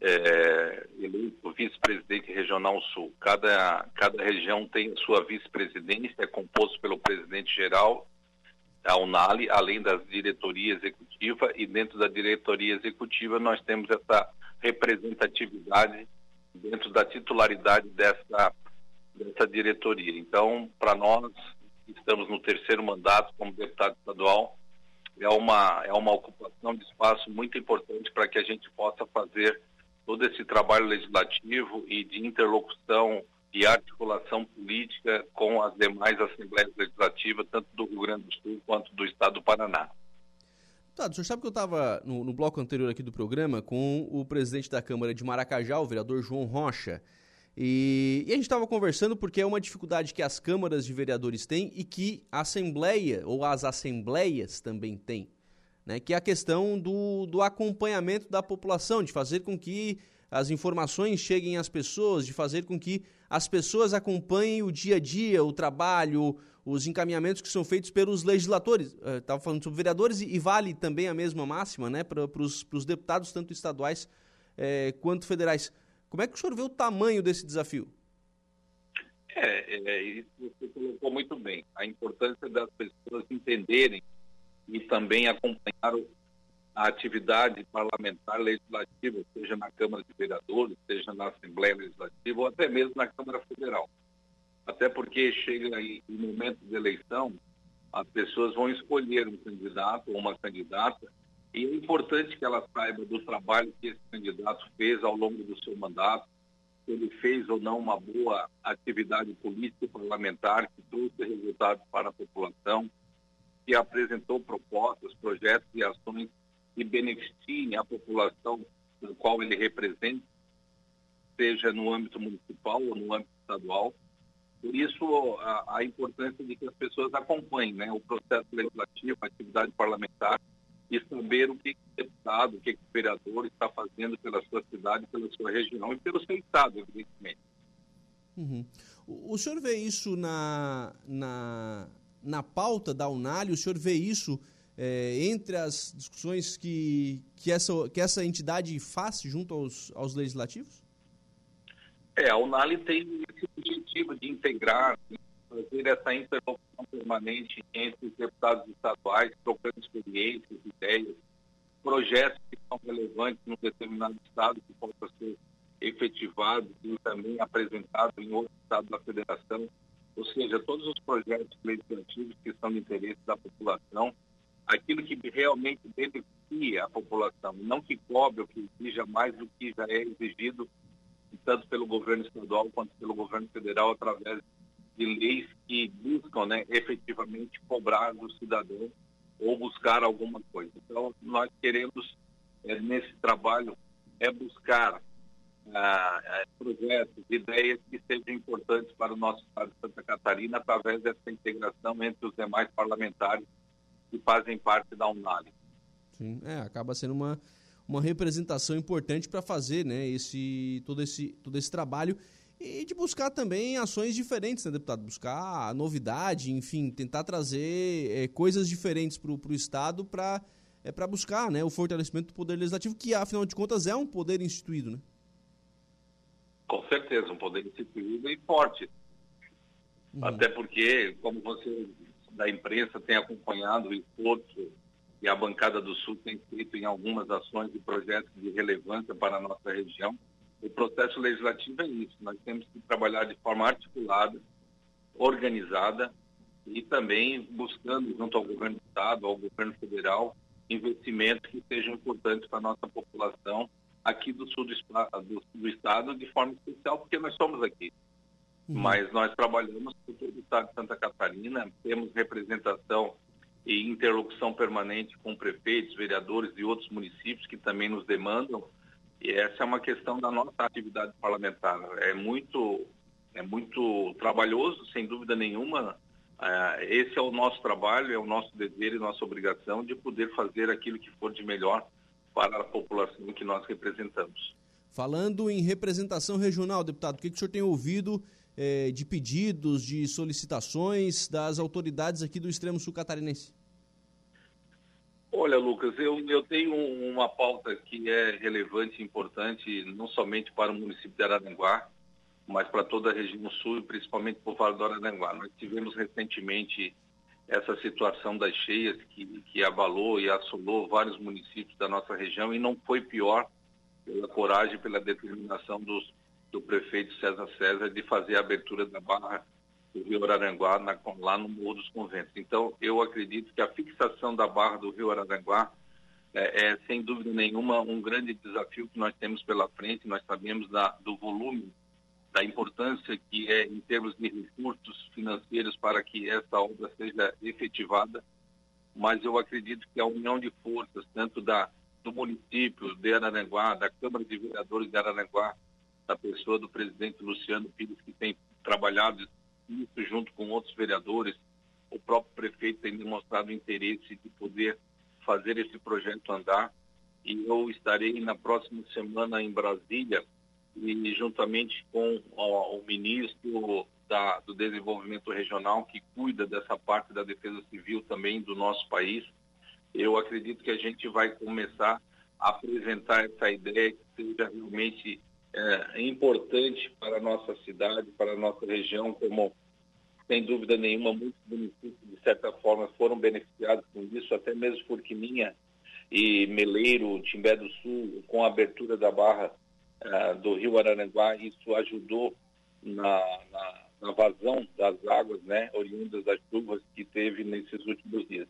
é, eleito vice-presidente regional sul. Cada, cada região tem sua vice-presidência, é composto pelo presidente geral, a UNALI, além da diretoria executiva, e dentro da diretoria executiva nós temos essa representatividade dentro da titularidade dessa, dessa diretoria. Então, para nós, estamos no terceiro mandato como deputado estadual, é uma, é uma ocupação de espaço muito importante para que a gente possa fazer todo esse trabalho legislativo e de interlocução e articulação política com as demais assembleias legislativas, tanto do Rio Grande do Sul quanto do Estado do Paraná. Tá, o senhor sabe que eu estava no, no, bloco anterior aqui do programa com o presidente da Câmara de Maracajá, o vereador João Rocha. E, e a gente estava conversando porque é uma dificuldade que as câmaras de vereadores têm e que a Assembleia, ou as assembleias também têm, né? que é a questão do, do acompanhamento da população, de fazer com que as informações cheguem às pessoas, de fazer com que as pessoas acompanhem o dia a dia, o trabalho, os encaminhamentos que são feitos pelos legisladores. Estava uh, falando sobre vereadores e, e, vale também a mesma máxima né, para os deputados, tanto estaduais eh, quanto federais. Como é que o senhor vê o tamanho desse desafio? É, é, isso você colocou muito bem. A importância das pessoas entenderem e também acompanhar a atividade parlamentar legislativa, seja na Câmara de Vereadores, seja na Assembleia Legislativa ou até mesmo na Câmara Federal. Até porque chega em, em momento de eleição, as pessoas vão escolher um candidato ou uma candidata e é importante que ela saiba do trabalho que esse candidato fez ao longo do seu mandato, se ele fez ou não uma boa atividade política parlamentar que trouxe resultados para a população, que apresentou propostas, projetos e ações que beneficiem a população do qual ele representa, seja no âmbito municipal ou no âmbito estadual. Por isso, a, a importância de que as pessoas acompanhem né, o processo legislativo, a atividade parlamentar, e saber o que o deputado, o que o vereador está fazendo pela sua cidade, pela sua região e pelo seu estado, evidentemente. Uhum. O, senhor vê isso na, na, na pauta da Unali? O senhor vê isso é, entre as discussões que, que, essa, que essa entidade faz junto aos, aos legislativos? É, a Unali tem esse objetivo de integrar, fazer essa interlocução permanente entre os deputados estaduais, trocando experiências, ideias, projetos que são relevantes num determinado estado que possam ser efetivados e também apresentados em outro estado da federação. Ou seja, todos os projetos legislativos que são de interesse da população, aquilo que realmente beneficia a população, não que cobre ou que exija mais do que já é exigido tanto pelo governo estadual quanto pelo governo federal através de leis que buscam né, efetivamente cobrar do cidadão ou buscar alguma coisa. Então, nós queremos, é, nesse trabalho, é buscar ah, é, projetos, ideias que sejam importantes para o nosso Estado de Santa Catarina através dessa integração entre os demais parlamentares que fazem parte da UNALI. Sim, é, acaba sendo uma, uma representação importante para fazer né, esse, todo, esse, todo esse trabalho e de buscar também ações diferentes, né, deputado? Buscar novidade, enfim, tentar trazer é, coisas diferentes para o Estado para é, pra buscar né, o fortalecimento do poder legislativo, que afinal de contas é um poder instituído, né? Com certeza, um poder instituído e forte. Uhum. Até porque, como você da imprensa tem acompanhado o esforço que a bancada do Sul tem feito em algumas ações e projetos de relevância para a nossa região, o processo legislativo é isso. Nós temos que trabalhar de forma articulada, organizada e também buscando, junto ao governo do Estado, ao governo federal, investimentos que sejam importantes para a nossa população aqui do sul do, do, do, Estado, de forma especial, porque nós somos aqui. Uhum. Mas nós trabalhamos por todo o Estado de Santa Catarina, temos representação e interlocução permanente com prefeitos, vereadores e outros municípios que também nos demandam e essa é uma questão da nossa atividade parlamentar. É muito, é muito trabalhoso, sem dúvida nenhuma. É, esse é o nosso trabalho, é o nosso dever e nossa obrigação de poder fazer aquilo que for de melhor para a população que nós representamos. Falando em representação regional, deputado, o que, que o senhor tem ouvido eh, de pedidos, de solicitações das autoridades aqui do extremo sul catarinense? Olha, Lucas, eu, eu tenho uma pauta que é relevante e importante, não somente para o município de Araranguá, mas para toda a região sul e principalmente para o Vale do Araranguá. Nós tivemos recentemente essa situação das cheias que, que abalou e assolou vários municípios da nossa região e não foi pior pela coragem, pela determinação dos, do prefeito César César de fazer a abertura da barra do Rio Araranguá, na, lá no Morro dos Conventos. Então, eu acredito que a fixação da barra do Rio Araranguá é, é, sem dúvida nenhuma, um grande desafio que nós temos pela frente. Nós sabemos da, do volume, da importância que é em termos de recursos financeiros para que essa obra seja efetivada, mas eu acredito que a união de forças, tanto da, do município de Araranguá, da Câmara de Vereadores de Araranguá, da pessoa do presidente Luciano Pires, que tem trabalhado isso junto com outros vereadores, o próprio prefeito tem demonstrado interesse de poder fazer esse projeto andar. E eu estarei na próxima semana em Brasília e juntamente com o, o ministro da, do Desenvolvimento Regional, que cuida dessa parte da defesa civil também do nosso país, eu acredito que a gente vai começar a apresentar essa ideia que seja realmente é, importante para a nossa cidade, para a nossa região, como sem dúvida nenhuma muitos municípios, de certa forma, foram beneficiados com isso, até mesmo Forquininha e Meleiro, Timbé do Sul, com a abertura da barra uh, do rio Araranguá, isso ajudou na, na, na, vazão das águas, né, oriundas das chuvas que teve nesses últimos dias.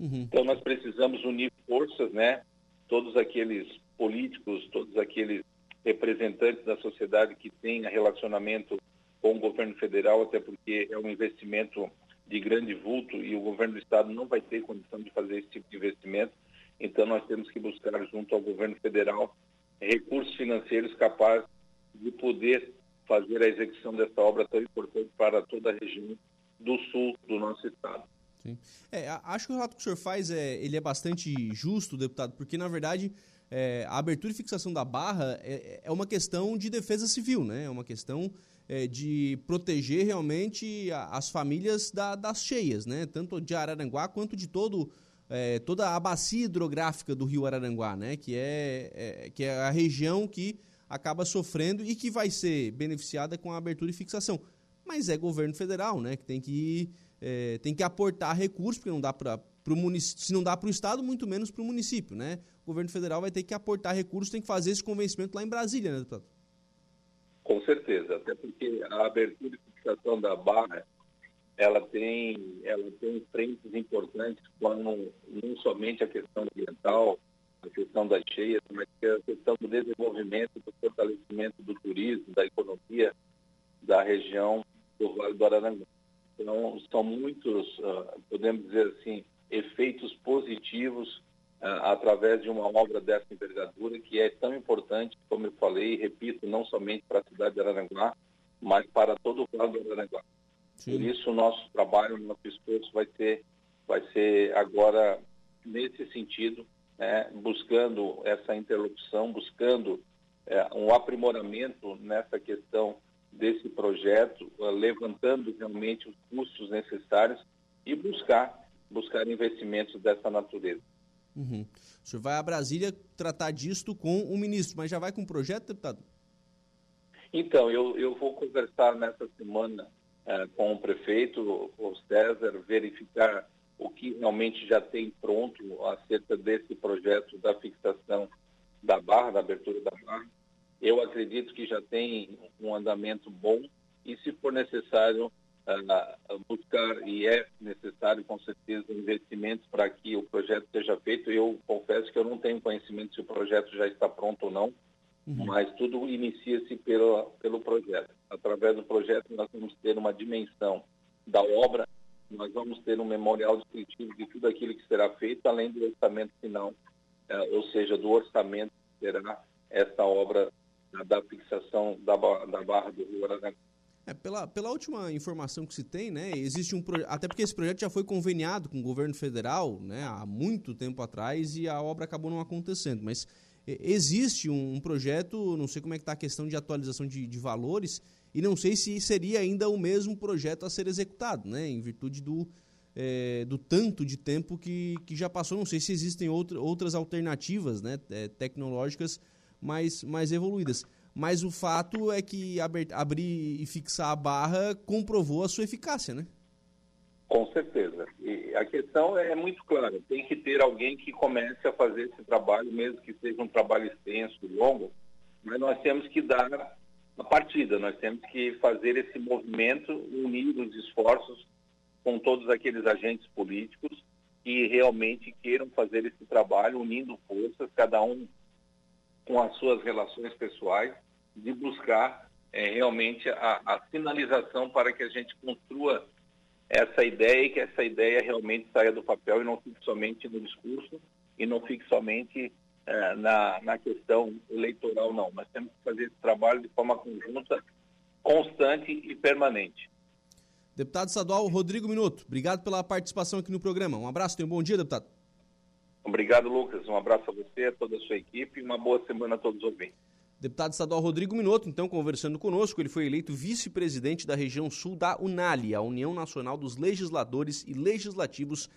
Uhum. Então nós precisamos unir forças, né, todos aqueles políticos, todos aqueles representantes da sociedade que tenha relacionamento com o governo federal, até porque é um investimento de grande vulto e o governo do estado não vai ter condição de fazer esse tipo de investimento. Então, nós temos que buscar, junto ao governo federal, recursos financeiros capazes de poder fazer a execução dessa obra tão importante para toda a região do sul do nosso estado. Sim. É, acho que o relato que o senhor faz é, ele é bastante justo, deputado, porque na verdade é, a abertura e fixação da barra é, é, uma questão de defesa civil, né? É uma questão é, de proteger realmente as famílias da, das cheias, né? Tanto de Araranguá quanto de todo é, toda a bacia hidrográfica do Rio Araranguá, né? Que é, é, que é a região que acaba sofrendo e que vai ser beneficiada com a abertura e fixação. Mas é governo federal, né? Que tem que, é, tem que aportar recursos, porque não dá para o município, se não dá para o Estado, muito menos para o município, né? O governo federal vai ter que aportar recursos, tem que fazer esse convencimento lá em Brasília, né, deputado? Com certeza, até porque a abertura e fixação da barra, ela tem, ela tem frentes importantes, como não somente a questão ambiental, a questão das cheias, mas a questão do desenvolvimento, do fortalecimento do turismo, da economia da região do Vale do Araranguá. Então, são muitos, uh, podemos dizer assim, efeitos positivos uh, através de uma obra dessa envergadura, que é tão importante, como eu falei e repito, não somente para a cidade de Araranguá, mas para todo o Vale do Araranguá. Sim. Por isso, o nosso trabalho, o nosso esforço vai ser, vai ser agora nesse sentido, né, buscando essa interlocução, buscando é, um aprimoramento nessa questão desse projeto, uh, levantando realmente os custos necessários e buscar buscar investimentos dessa natureza. Uhum. O senhor vai a Brasília tratar disto com o ministro, mas já vai com o projeto, deputado? Então, eu, eu vou conversar nessa semana uh, com o prefeito, o César, verificar o que realmente já tem pronto acerca desse projeto da fixação da barra, da abertura da barra. Eu acredito que já tem um andamento bom e, se for necessário, uh, buscar, e é necessário com certeza, investimentos para que o projeto seja feito. Eu confesso que eu não tenho conhecimento se o projeto já está pronto ou não, uhum. mas tudo inicia-se pelo, pelo projeto. Através do projeto, nós vamos ter uma dimensão da obra nós vamos ter um memorial descritivo de tudo aquilo que será feito, além do orçamento final, eh, ou seja, do orçamento que será essa obra da fixação da, da Barra do Rio Aranaguá. É, pela, pela última informação que se tem, né, existe um até porque esse projeto já foi conveniado com o governo federal né, há muito tempo atrás e a obra acabou não acontecendo, mas existe um, um projeto, não sei como é que está a questão de atualização de, de valores, e não sei se seria ainda o mesmo projeto a ser executado, né? Em virtude do, é, do tanto de tempo que, que já passou. Não sei se existem outra, outras alternativas né, tecnológicas mais, mais evoluídas. Mas o fato é que abrir, e fixar a barra comprovou a sua eficácia, né? Com certeza. E a questão é muito clara. Tem que ter alguém que comece a fazer esse trabalho, mesmo que seja um trabalho extenso, longo, mas nós temos que dar a partida. Nós temos que fazer esse movimento, unir os esforços com todos aqueles agentes políticos que realmente queiram fazer esse trabalho, unindo forças, cada um com as suas relações pessoais, de buscar é, realmente a, a finalização para que a gente construa essa ideia e que essa ideia realmente saia do papel e não fique somente no discurso e não fique somente é, na, na questão eleitoral, não. Nós temos que fazer esse trabalho de forma conjunta, constante e permanente. Deputado estadual Rodrigo Minuto, obrigado pela participação aqui no programa. Um abraço, tenha um bom dia, deputado. Obrigado, Lucas. Um abraço a você, a toda a sua equipe e uma boa semana a todos os ouvintes. Deputado estadual Rodrigo Minuto, então, conversando conosco, ele foi eleito vice-presidente da região sul da UNALI, a União Nacional dos Legisladores e Legislativos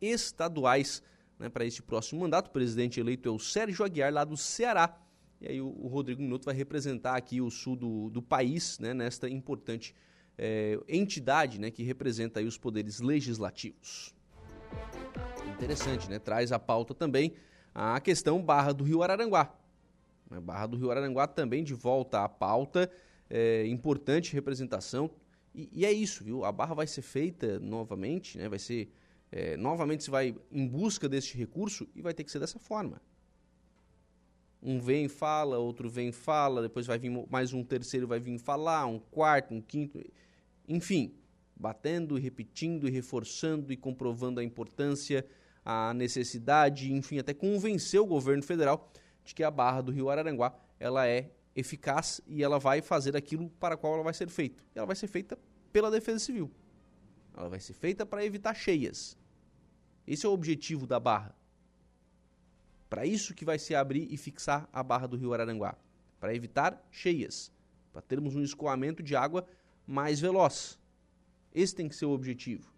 Estaduais né, para este próximo mandato. O presidente eleito é o Sérgio Aguiar, lá do Ceará. E aí o, o Rodrigo Minuto vai representar aqui o sul do, do país, né, nesta importante é, entidade né, que representa aí os poderes legislativos. Interessante, né? Traz a pauta também a questão Barra do Rio Araranguá. Né, Barra do Rio Araranguá também de volta à pauta, é, importante representação. E, e, é isso, viu? A barra vai ser feita novamente, né? Vai ser é, novamente se vai em busca deste recurso e vai ter que ser dessa forma. um vem fala, outro vem fala, depois vai vir mais um terceiro vai vir falar, um quarto, um quinto, enfim, batendo, repetindo e reforçando e comprovando a importância, a necessidade, enfim, até convencer o governo federal de que a barra do Rio Araranguá ela é eficaz e ela vai fazer aquilo para qual ela vai ser feita. Ela vai ser feita pela Defesa Civil. Ela vai ser feita para evitar cheias. Esse é o objetivo da barra. Para isso que vai se abrir e fixar a barra do Rio Araranguá, para evitar cheias, para termos um escoamento de água mais veloz. Esse tem que ser o objetivo,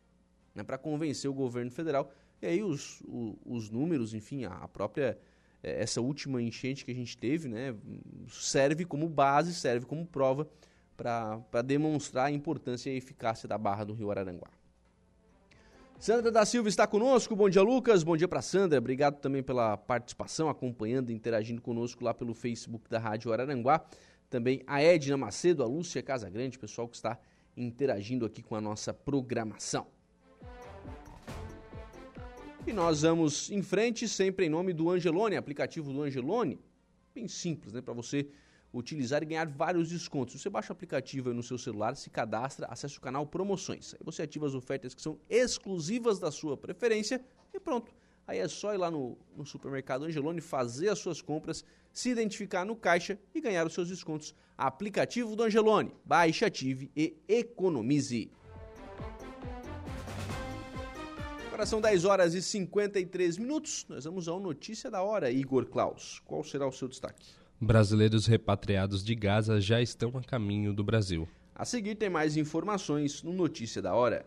né, para convencer o governo federal. E aí os, os, os números, enfim, a própria eh, essa última enchente que a gente teve, né, serve como base, serve como prova para demonstrar a importância e a eficácia da barra do Rio Araranguá. Sandra da Silva está conosco. Bom dia, Lucas. Bom dia para Sandra. Obrigado também pela participação, acompanhando, interagindo conosco lá pelo Facebook da Rádio Araranguá. Também a Edna Macedo, a Lúcia Casagrande, pessoal que está interagindo aqui com a nossa programação. E nós vamos em frente, sempre em nome do Angelone, aplicativo do Angelone. Bem simples, né? Para você utilizar e ganhar vários descontos. Você baixa o aplicativo no seu celular, se cadastra, acessa o canal Promoções. Aí você ativa as ofertas que são exclusivas da sua preferência e pronto. Aí é só ir lá no, no supermercado Angelone, fazer as suas compras, se identificar no caixa e ganhar os seus descontos. Aplicativo do Angelone. Baixe, ative e economize. Agora são 10 horas e 53 minutos. Nós vamos ao Notícia da Hora, Igor Klaus. Qual será o seu destaque? Brasileiros repatriados de Gaza já estão a caminho do Brasil. A seguir tem mais informações no Notícia da Hora.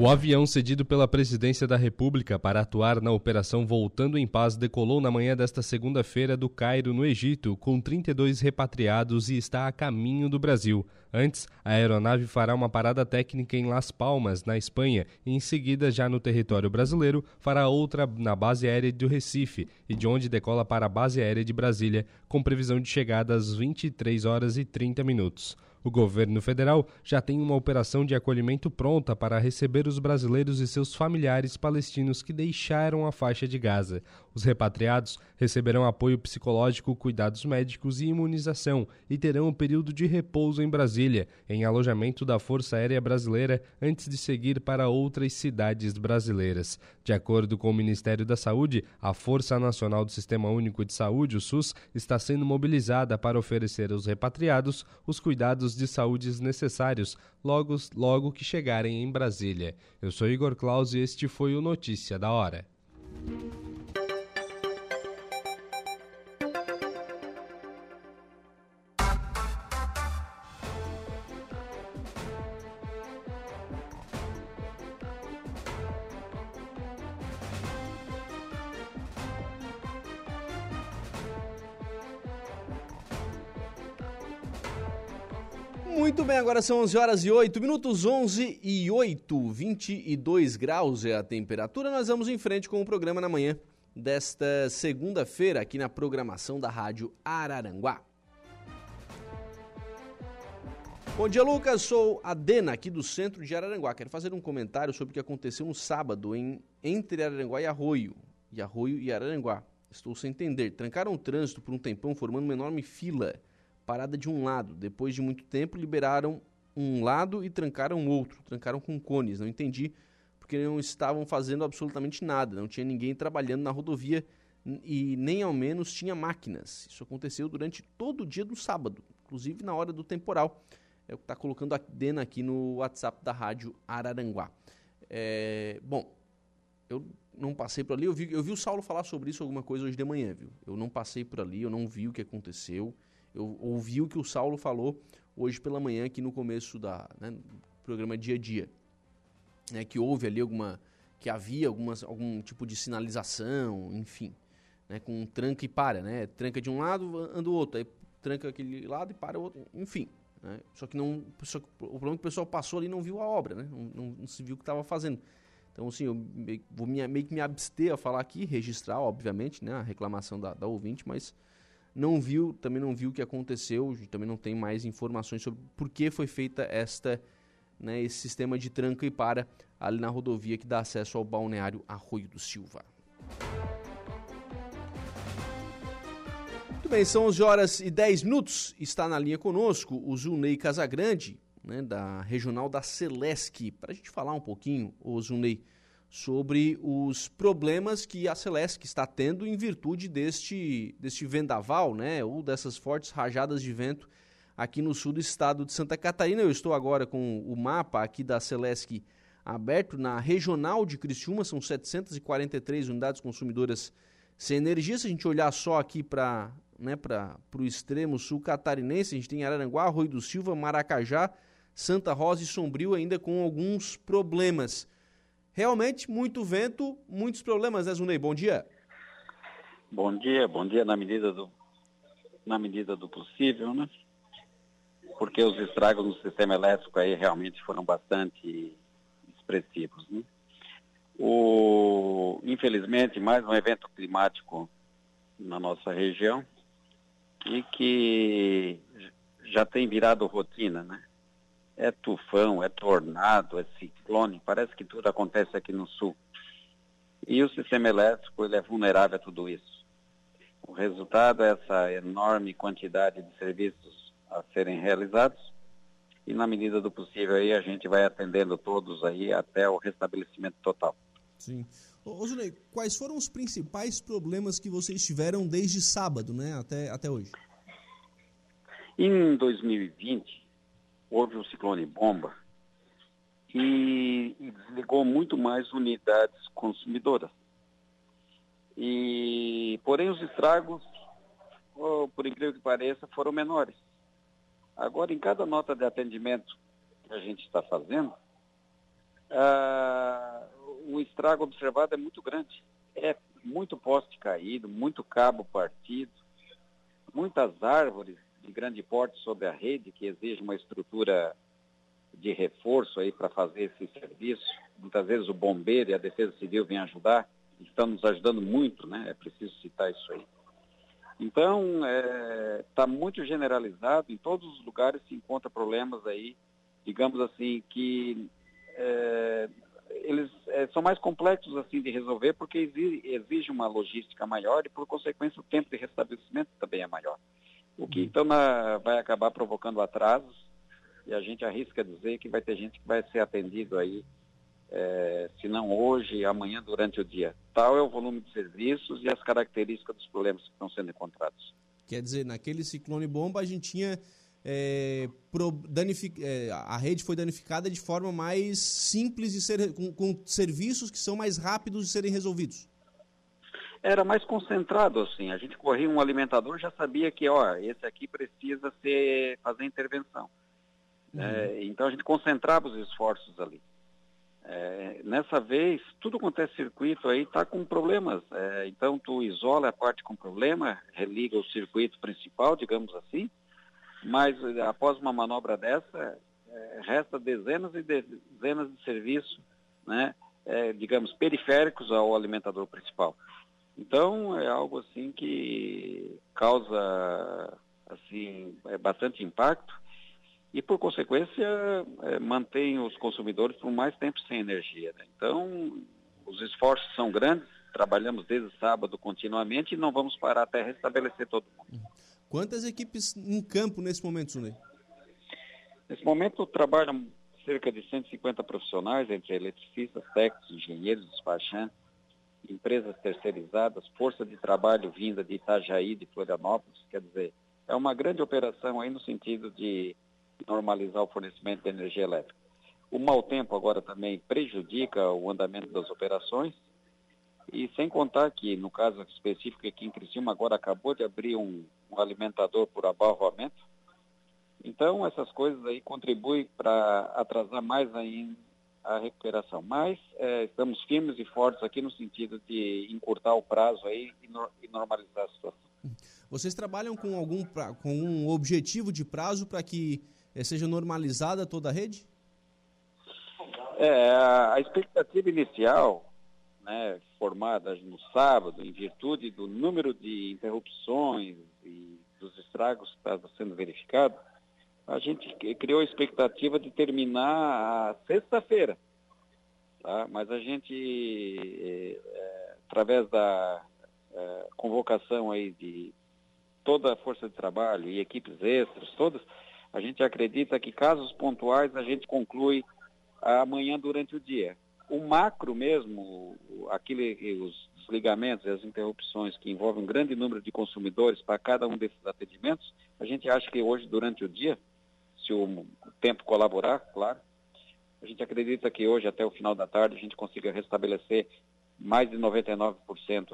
O avião cedido pela Presidência da República para atuar na Operação Voltando em Paz decolou na manhã desta segunda-feira do Cairo, no Egito, com 32 repatriados e está a caminho do Brasil. Antes, a aeronave fará uma parada técnica em Las Palmas, na Espanha, e em seguida, já no território brasileiro, fará outra na base aérea do Recife e de onde decola para a base aérea de Brasília, com previsão de chegada às 23 horas e 30 minutos. O governo federal já tem uma operação de acolhimento pronta para receber os brasileiros e seus familiares palestinos que deixaram a faixa de Gaza. Os repatriados receberão apoio psicológico, cuidados médicos e imunização e terão um período de repouso em Brasília, em alojamento da Força Aérea Brasileira, antes de seguir para outras cidades brasileiras. De acordo com o Ministério da Saúde, a Força Nacional do Sistema Único de Saúde, o SUS, está sendo mobilizada para oferecer aos repatriados os cuidados de saúde necessários logo, logo que chegarem em Brasília. Eu sou Igor Claus e este foi o Notícia da Hora. Muito bem, agora são 11 horas e 8 minutos, 11 e 8, 22 graus é a temperatura. Nós vamos em frente com o programa na manhã desta segunda-feira aqui na programação da Rádio Araranguá. Bom dia, Lucas. Sou a Dena, aqui do centro de Araranguá. Quero fazer um comentário sobre o que aconteceu no sábado em, entre Araranguá e Arroio. E Arroio e Araranguá. Estou sem entender. Trancaram o trânsito por um tempão, formando uma enorme fila parada de um lado. Depois de muito tempo, liberaram um lado e trancaram outro. Trancaram com cones. Não entendi porque não estavam fazendo absolutamente nada. Não tinha ninguém trabalhando na rodovia e nem ao menos tinha máquinas. Isso aconteceu durante todo o dia do sábado, inclusive na hora do temporal. É o que está colocando a Dena aqui no WhatsApp da Rádio Araranguá. É, bom, eu não passei por ali, eu vi, eu vi o Saulo falar sobre isso alguma coisa hoje de manhã, viu? Eu não passei por ali, eu não vi o que aconteceu. Eu ouvi o que o Saulo falou hoje pela manhã aqui no começo da né, programa Dia a Dia, né, que houve ali alguma, que havia algumas, algum tipo de sinalização, enfim, né, com tranca e para, né, tranca de um lado, anda o outro, aí tranca aquele lado e para o outro, enfim, né, só que não, só que o problema é que o pessoal passou ali e não viu a obra, né, não, não, não se viu o que estava fazendo. Então, assim, eu vou meio que me abster a falar aqui, registrar, obviamente, né, a reclamação da, da ouvinte, mas não viu, também não viu o que aconteceu, também não tem mais informações sobre por que foi feita esta, né, esse sistema de tranca e para ali na rodovia que dá acesso ao balneário Arroio do Silva. Muito bem, são 11 horas e 10 minutos. Está na linha conosco o Zunei Casagrande, né, da regional da Celesc, para a gente falar um pouquinho, o Zunei, sobre os problemas que a Celesc está tendo em virtude deste, deste vendaval, né, ou dessas fortes rajadas de vento aqui no sul do estado de Santa Catarina. Eu estou agora com o mapa aqui da Celesc aberto na regional de Criciúma, são 743 unidades consumidoras sem energia. Se a gente olhar só aqui para né, o extremo sul catarinense, a gente tem Araranguá, Arroio do Silva, Maracajá, Santa Rosa e Sombrio ainda com alguns problemas. Realmente, muito vento, muitos problemas, né, Zunei? Bom dia. Bom dia, bom dia na medida do, na medida do possível, né? Porque os estragos no sistema elétrico aí realmente foram bastante expressivos, né? O, infelizmente, mais um evento climático na nossa região e que já tem virado rotina, né? É tufão, é tornado, é ciclone, parece que tudo acontece aqui no sul. E o sistema elétrico ele é vulnerável a tudo isso. O resultado é essa enorme quantidade de serviços a serem realizados e na medida do possível aí a gente vai atendendo todos aí até o restabelecimento total. Sim. Ô, Zunei, quais foram os principais problemas que vocês tiveram desde sábado, né, até, até hoje? Em 2020, houve um ciclone bomba e, e desligou muito mais unidades consumidoras. E, porém, os estragos, oh, por incrível que pareça, foram menores. Agora, em cada nota de atendimento que a gente está fazendo, ah, o estrago observado é muito grande. É muito poste caído, muito cabo partido, muitas árvores de grande porte sobre a rede, que exige uma estrutura de reforço aí para fazer esse serviço. Muitas vezes o bombeiro e a defesa civil vêm ajudar, estão nos ajudando muito, né? É preciso citar isso aí. Então, está é, tá muito generalizado, em todos os lugares se encontra problemas aí, digamos assim, que é, eles é, são mais complexos assim de resolver porque exige, exige uma logística maior e, por consequência, o tempo de restabelecimento também é maior. O que então na, vai acabar provocando atrasos e a gente arrisca dizer que vai ter gente que vai ser atendido aí, é, se não hoje, amanhã durante o dia. Tal é o volume de serviços e as características dos problemas que estão sendo encontrados. Quer dizer, naquele ciclone bomba a gente tinha é, pro, danific, é, a rede foi danificada de forma mais simples de ser com, com serviços que são mais rápidos de serem resolvidos era mais concentrado, assim. A gente corria um alimentador, já sabia que, ó, esse aqui precisa ser, fazer intervenção. Uhum. É, então a gente concentrava os esforços ali. É, nessa vez, tudo quanto é circuito aí está com problemas. É, então tu isola a parte com problema, religa o circuito principal, digamos assim, mas após uma manobra dessa, é, resta dezenas e dezenas de serviços, né, é, digamos, periféricos ao alimentador principal. Então é algo assim que causa assim é bastante impacto e por consequência é, mantém os consumidores por mais tempo sem energia. Né? Então os esforços são grandes, trabalhamos desde sábado continuamente e não vamos parar até restabelecer todo mundo. Quantas equipes em campo nesse momento, Sunei? Nesse momento trabalham cerca de 150 profissionais, entre eletricistas, técnicos, engenheiros, despachantes, empresas terceirizadas, força de trabalho vinda de Itajaí, de Florianópolis, quer dizer, é uma grande operação aí no sentido de normalizar o fornecimento de energia elétrica. O mau tempo agora também prejudica o andamento das operações e sem contar que, no caso específico aqui em Criciúma, agora acabou de abrir um, um alimentador por abarroamento. Então, essas coisas aí contribuem para atrasar mais ainda a recuperação. Mas é, estamos firmes e fortes aqui no sentido de encurtar o prazo aí e, no, e normalizar a situação. Vocês trabalham com algum com um objetivo de prazo para que é, seja normalizada toda a rede? É, a expectativa inicial, né, formada no sábado, em virtude do número de interrupções e dos estragos que estavam sendo verificados, a gente criou a expectativa de terminar sexta-feira. Tá? Mas a gente, é, através da é, convocação aí de toda a força de trabalho e equipes extras, todas, a gente acredita que casos pontuais a gente conclui amanhã durante o dia. O macro mesmo, aquele, os desligamentos e as interrupções que envolvem um grande número de consumidores para cada um desses atendimentos, a gente acha que hoje, durante o dia, se o tempo colaborar, claro, a gente acredita que hoje, até o final da tarde, a gente consiga restabelecer mais de 99%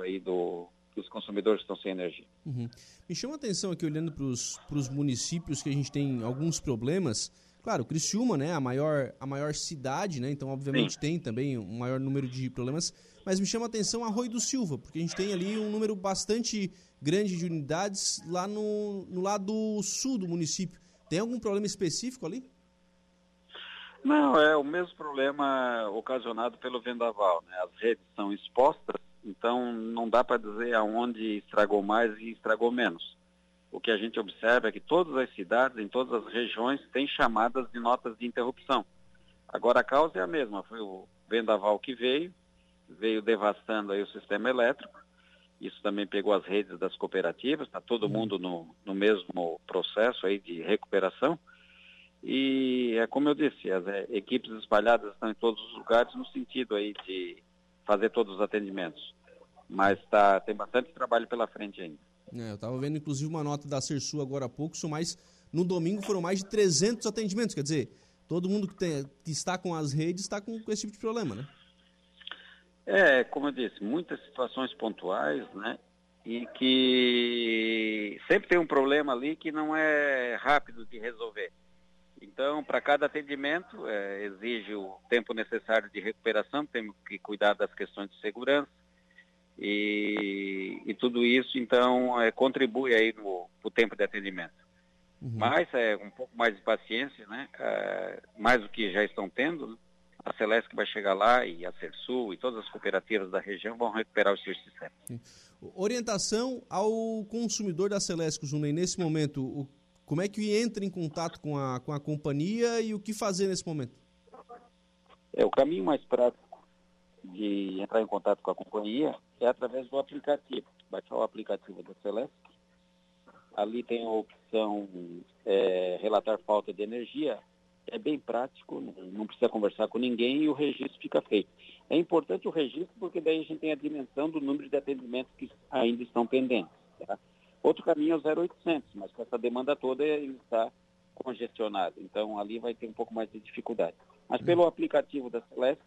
aí do, dos consumidores que estão sem energia. Uhum. Me chama a atenção aqui, olhando para os municípios que a gente tem alguns problemas. Claro, Criciúma, né, a maior, a maior cidade, né, então obviamente Sim. tem também um maior número de problemas, mas me chama a atenção Arroio do Silva, porque a gente tem ali um número bastante grande de unidades lá no, no lado sul do município. Tem algum problema específico ali? Não, é o mesmo problema ocasionado pelo vendaval. Né? As redes são expostas, então não dá para dizer aonde estragou mais e estragou menos. O que a gente observa é que todas as cidades, em todas as regiões, têm chamadas de notas de interrupção. Agora a causa é a mesma, foi o vendaval que veio, veio devastando aí o sistema elétrico. Isso também pegou as redes das cooperativas, está todo uhum. mundo no, no mesmo processo aí de recuperação. E é como eu disse, as é, equipes espalhadas estão em todos os lugares no sentido aí de fazer todos os atendimentos. Mas tá, tem bastante trabalho pela frente ainda. É, eu estava vendo inclusive uma nota da Cersu agora há pouco, são mais, no domingo foram mais de 300 atendimentos, quer dizer, todo mundo que, tem, que está com as redes está com, com esse tipo de problema, né? É, como eu disse, muitas situações pontuais, né? E que sempre tem um problema ali que não é rápido de resolver. Então, para cada atendimento, é, exige o tempo necessário de recuperação, temos que cuidar das questões de segurança. E, e tudo isso, então, é, contribui aí no, no tempo de atendimento. Uhum. Mas é um pouco mais de paciência, né? É, mais do que já estão tendo, né? A Celeste vai chegar lá e a Cersul e todas as cooperativas da região vão recuperar os seus sistemas. Orientação ao consumidor da Celeste, Zunei, nesse momento, o como é que entra em contato com a, com a companhia e o que fazer nesse momento? É, o caminho mais prático de entrar em contato com a companhia é através do aplicativo. Baixar o aplicativo da Celeste. Ali tem a opção é, relatar falta de energia. É bem prático, não precisa conversar com ninguém e o registro fica feito. É importante o registro porque daí a gente tem a dimensão do número de atendimentos que ainda estão pendentes. Tá? Outro caminho é o 0800, mas com essa demanda toda ele está congestionado. Então ali vai ter um pouco mais de dificuldade. Mas pelo uhum. aplicativo da Celesc,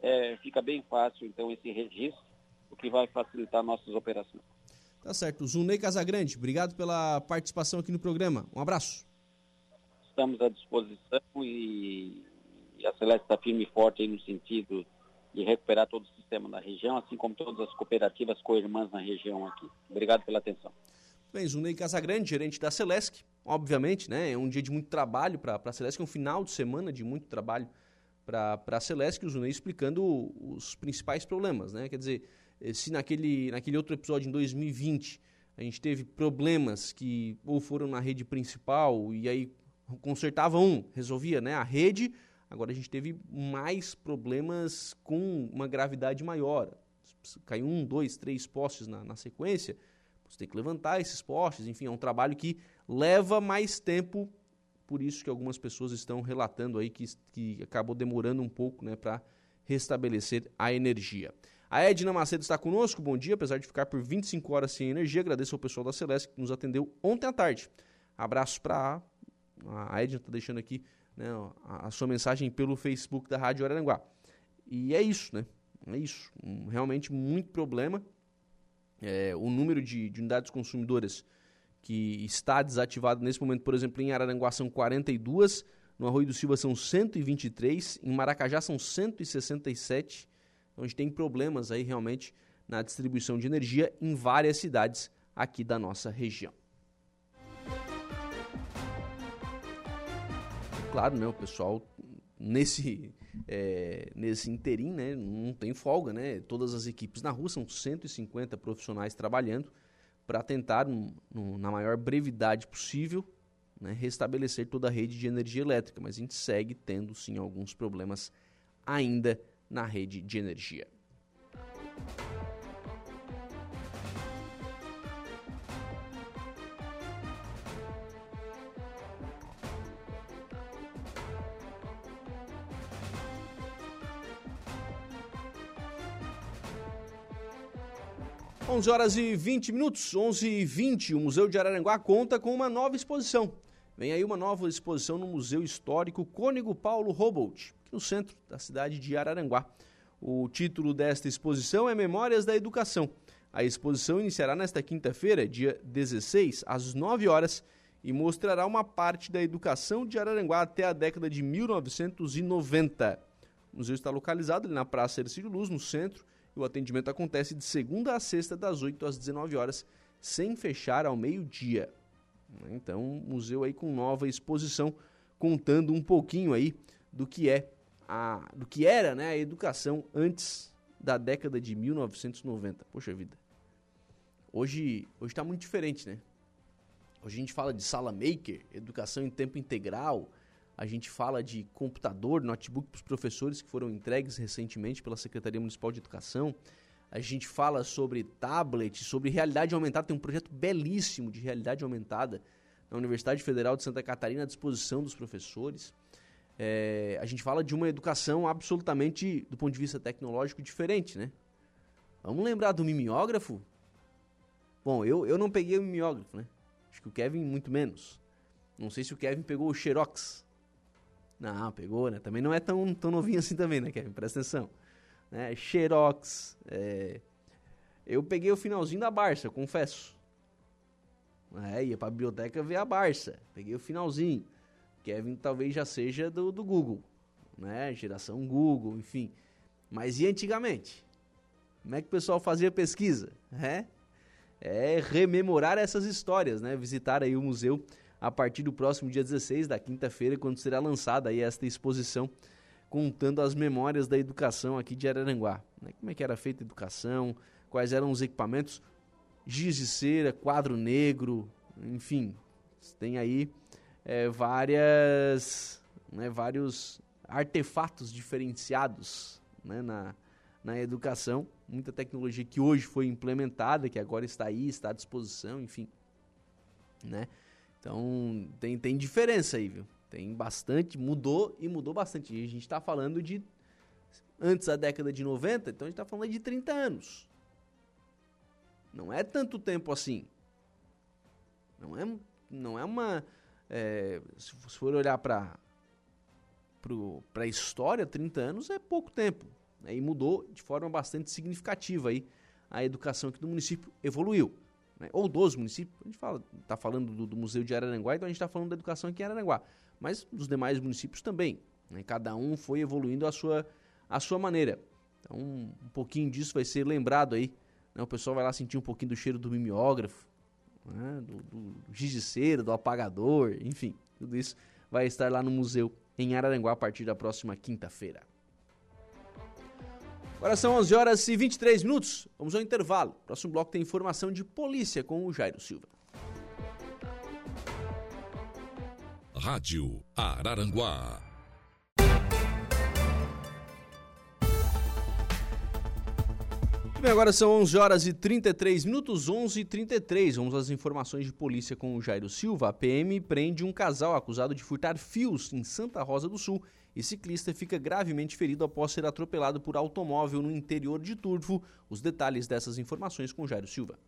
é, fica bem fácil então esse registro, o que vai facilitar nossas operações. Tá certo. Zunei Casagrande, obrigado pela participação aqui no programa. Um abraço. Estamos à disposição e, e a Celeste está firme e forte no sentido de recuperar todo o sistema na região, assim como todas as cooperativas co-irmãs na região aqui. Obrigado pela atenção. Bem, Zunei Casagrande, gerente da Celesc, obviamente, né? É um dia de muito trabalho para a Celesc, é um final de semana de muito trabalho para a Celesc, o Zunei explicando os principais problemas, né? Quer dizer, eh, se naquele, naquele outro episódio em 2020 a gente teve problemas que ou foram na rede principal e aí consertava um, resolvia né, a rede, agora a gente teve mais problemas com uma gravidade maior. Caiu um, dois, três postes na, na sequência, você tem que levantar esses postes, enfim, é um trabalho que leva mais tempo, por isso que algumas pessoas estão relatando aí que, que acabou demorando um pouco né, para restabelecer a energia. A Edna Macedo está conosco, bom dia, apesar de ficar por 25 horas sem energia, agradeço ao pessoal da Celeste que nos atendeu ontem à tarde. Abraço para a Edna, está deixando aqui né, a, a, sua mensagem pelo Facebook da Rádio Araranguá. E é isso, né? É isso. Um, realmente muito problema é, o número de, de, unidades consumidoras que está desativado nesse momento, por exemplo, em Araranguá são 42, no Arroio do Silva são 123, em Maracajá são 167. Então a gente tem problemas aí realmente na distribuição de energia em várias cidades aqui da nossa região. Claro, né, o pessoal nesse é, nesse interim, né? Não tem folga, né? Todas as equipes na rua, são 150 profissionais trabalhando para tentar, no, no, na maior brevidade possível, né, restabelecer toda a rede de energia elétrica. Mas a gente segue tendo, sim, alguns problemas ainda na rede de energia. 11 horas e 20 minutos, 11 e 20, o Museu de Araranguá conta com uma nova exposição. Vem aí uma nova exposição no Museu Histórico Cônigo Paulo Robolt, no centro da cidade de Araranguá. O título desta exposição é Memórias da Educação. A exposição iniciará nesta quinta-feira, dia 16, às 9 horas, e mostrará uma parte da educação de Araranguá até a década de 1990. O museu está localizado ali na Praça Ercílio Luz, no centro, o atendimento acontece de segunda a sexta, das 8 às 19 horas, sem fechar ao meio-dia. Então, museu aí com nova exposição, contando um pouquinho aí do que é a, do que era né, a educação antes da década de 1990. Poxa vida. Hoje hoje está muito diferente, né? Hoje a gente fala de sala maker, educação em tempo integral, a gente fala de computador, notebook para os professores que foram entregues recentemente pela Secretaria Municipal de Educação. A gente fala sobre tablet, sobre realidade aumentada. Tem um projeto belíssimo de realidade aumentada na Universidade Federal de Santa Catarina à disposição dos professores. É, a gente fala de uma educação absolutamente, do ponto de vista tecnológico, diferente, né? Vamos lembrar do mimeógrafo? Bom, eu, eu não peguei o mimeógrafo, né? Acho que o Kevin muito menos. Não sei se o Kevin pegou o Xerox. Não, pegou, né? Também não é tão, tão novinho assim também, né, Kevin? Presta atenção. Né? Xerox. É... Eu peguei o finalzinho da Barça, confesso. É, ia pra biblioteca ver a Barça. Peguei o finalzinho. Kevin talvez já seja do, do Google, né? Geração Google, enfim. Mas e antigamente? Como é que o pessoal fazia pesquisa? É, é rememorar essas histórias, né? Visitar aí o museu a partir do próximo dia 16, da quinta-feira, quando será lançada aí esta exposição contando as memórias da educação aqui de Araranguá. Né? Como é que era feita a educação, quais eram os equipamentos, giz de cera, quadro negro, enfim, tem aí é, várias, né, vários artefatos diferenciados né, na, na educação, muita tecnologia que hoje foi implementada, que agora está aí, está à disposição, enfim, né? Então tem, tem diferença aí, viu? Tem bastante, mudou e mudou bastante. E a gente está falando de antes da década de 90, então a gente está falando de 30 anos. Não é tanto tempo assim. Não é, não é uma. É, se for olhar para para a história, 30 anos é pouco tempo. Né? E mudou de forma bastante significativa aí a educação aqui do município evoluiu né? ou dos municípios, a gente está falando do, do, Museu de Araranguá, então a gente está falando da educação aqui em Araranguá, mas dos demais municípios também. Né? Cada um foi evoluindo a sua, a sua maneira. Então, um, um pouquinho disso vai ser lembrado aí. Né? O pessoal vai lá sentir um pouquinho do cheiro do mimeógrafo, né? do, do, giz de do apagador, enfim, tudo isso vai estar lá no museu em Araranguá a partir da próxima quinta-feira. Agora são 11 horas e 23 minutos. Vamos ao intervalo. Próximo bloco tem informação de polícia com o Jairo Silva. Rádio Araranguá. Bem, agora são 11 horas e 33 minutos, 11 e 33. Vamos às informações de polícia com o Jairo Silva. A PM prende um casal acusado de furtar fios em Santa Rosa do Sul e ciclista fica gravemente ferido após ser atropelado por automóvel no interior de Turvo. Os detalhes dessas informações com Jairo Silva.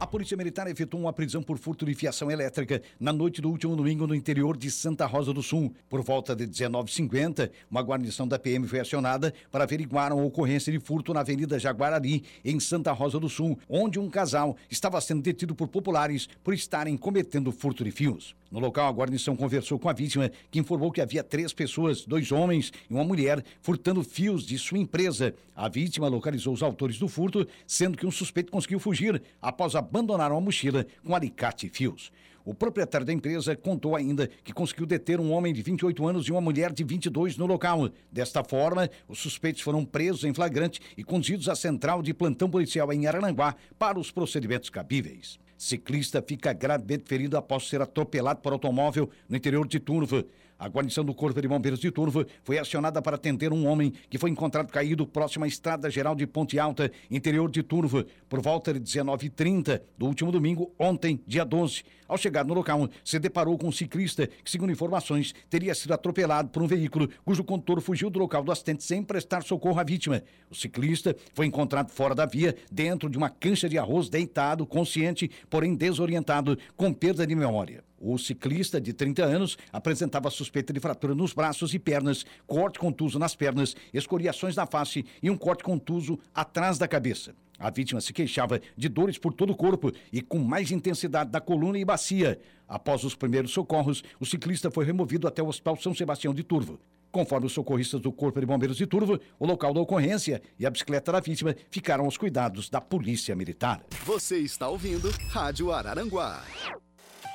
A Polícia Militar efetuou uma prisão por furto de fiação elétrica na noite do último domingo no interior de Santa Rosa do Sul. Por volta de 19h50, uma guarnição da PM foi acionada para averiguar uma ocorrência de furto na Avenida Jaguarari, em Santa Rosa do Sul, onde um casal estava sendo detido por populares por estarem cometendo furto de fios. No local, a guarnição conversou com a vítima, que informou que havia três pessoas, dois homens e uma mulher, furtando fios de sua empresa. A vítima localizou os autores do furto, sendo que um suspeito conseguiu fugir após a abandonaram a mochila com alicate e fios. O proprietário da empresa contou ainda que conseguiu deter um homem de 28 anos e uma mulher de 22 no local. Desta forma, os suspeitos foram presos em flagrante e conduzidos à central de plantão policial em Araranguá para os procedimentos cabíveis. Ciclista fica gravemente ferido após ser atropelado por automóvel no interior de Turva. A guarnição do Corpo de Bombeiros de Turva foi acionada para atender um homem que foi encontrado caído próximo à Estrada Geral de Ponte Alta, interior de Turva, por volta de 19h30 do último domingo, ontem, dia 12. Ao chegar no local, se deparou com um ciclista que, segundo informações, teria sido atropelado por um veículo cujo condutor fugiu do local do acidente sem prestar socorro à vítima. O ciclista foi encontrado fora da via, dentro de uma cancha de arroz, deitado, consciente, porém desorientado, com perda de memória. O ciclista, de 30 anos, apresentava suspeita de fratura nos braços e pernas, corte contuso nas pernas, escoriações na face e um corte contuso atrás da cabeça. A vítima se queixava de dores por todo o corpo e com mais intensidade da coluna e bacia. Após os primeiros socorros, o ciclista foi removido até o Hospital São Sebastião de Turvo. Conforme os socorristas do Corpo de Bombeiros de Turvo, o local da ocorrência e a bicicleta da vítima ficaram aos cuidados da Polícia Militar. Você está ouvindo Rádio Araranguá.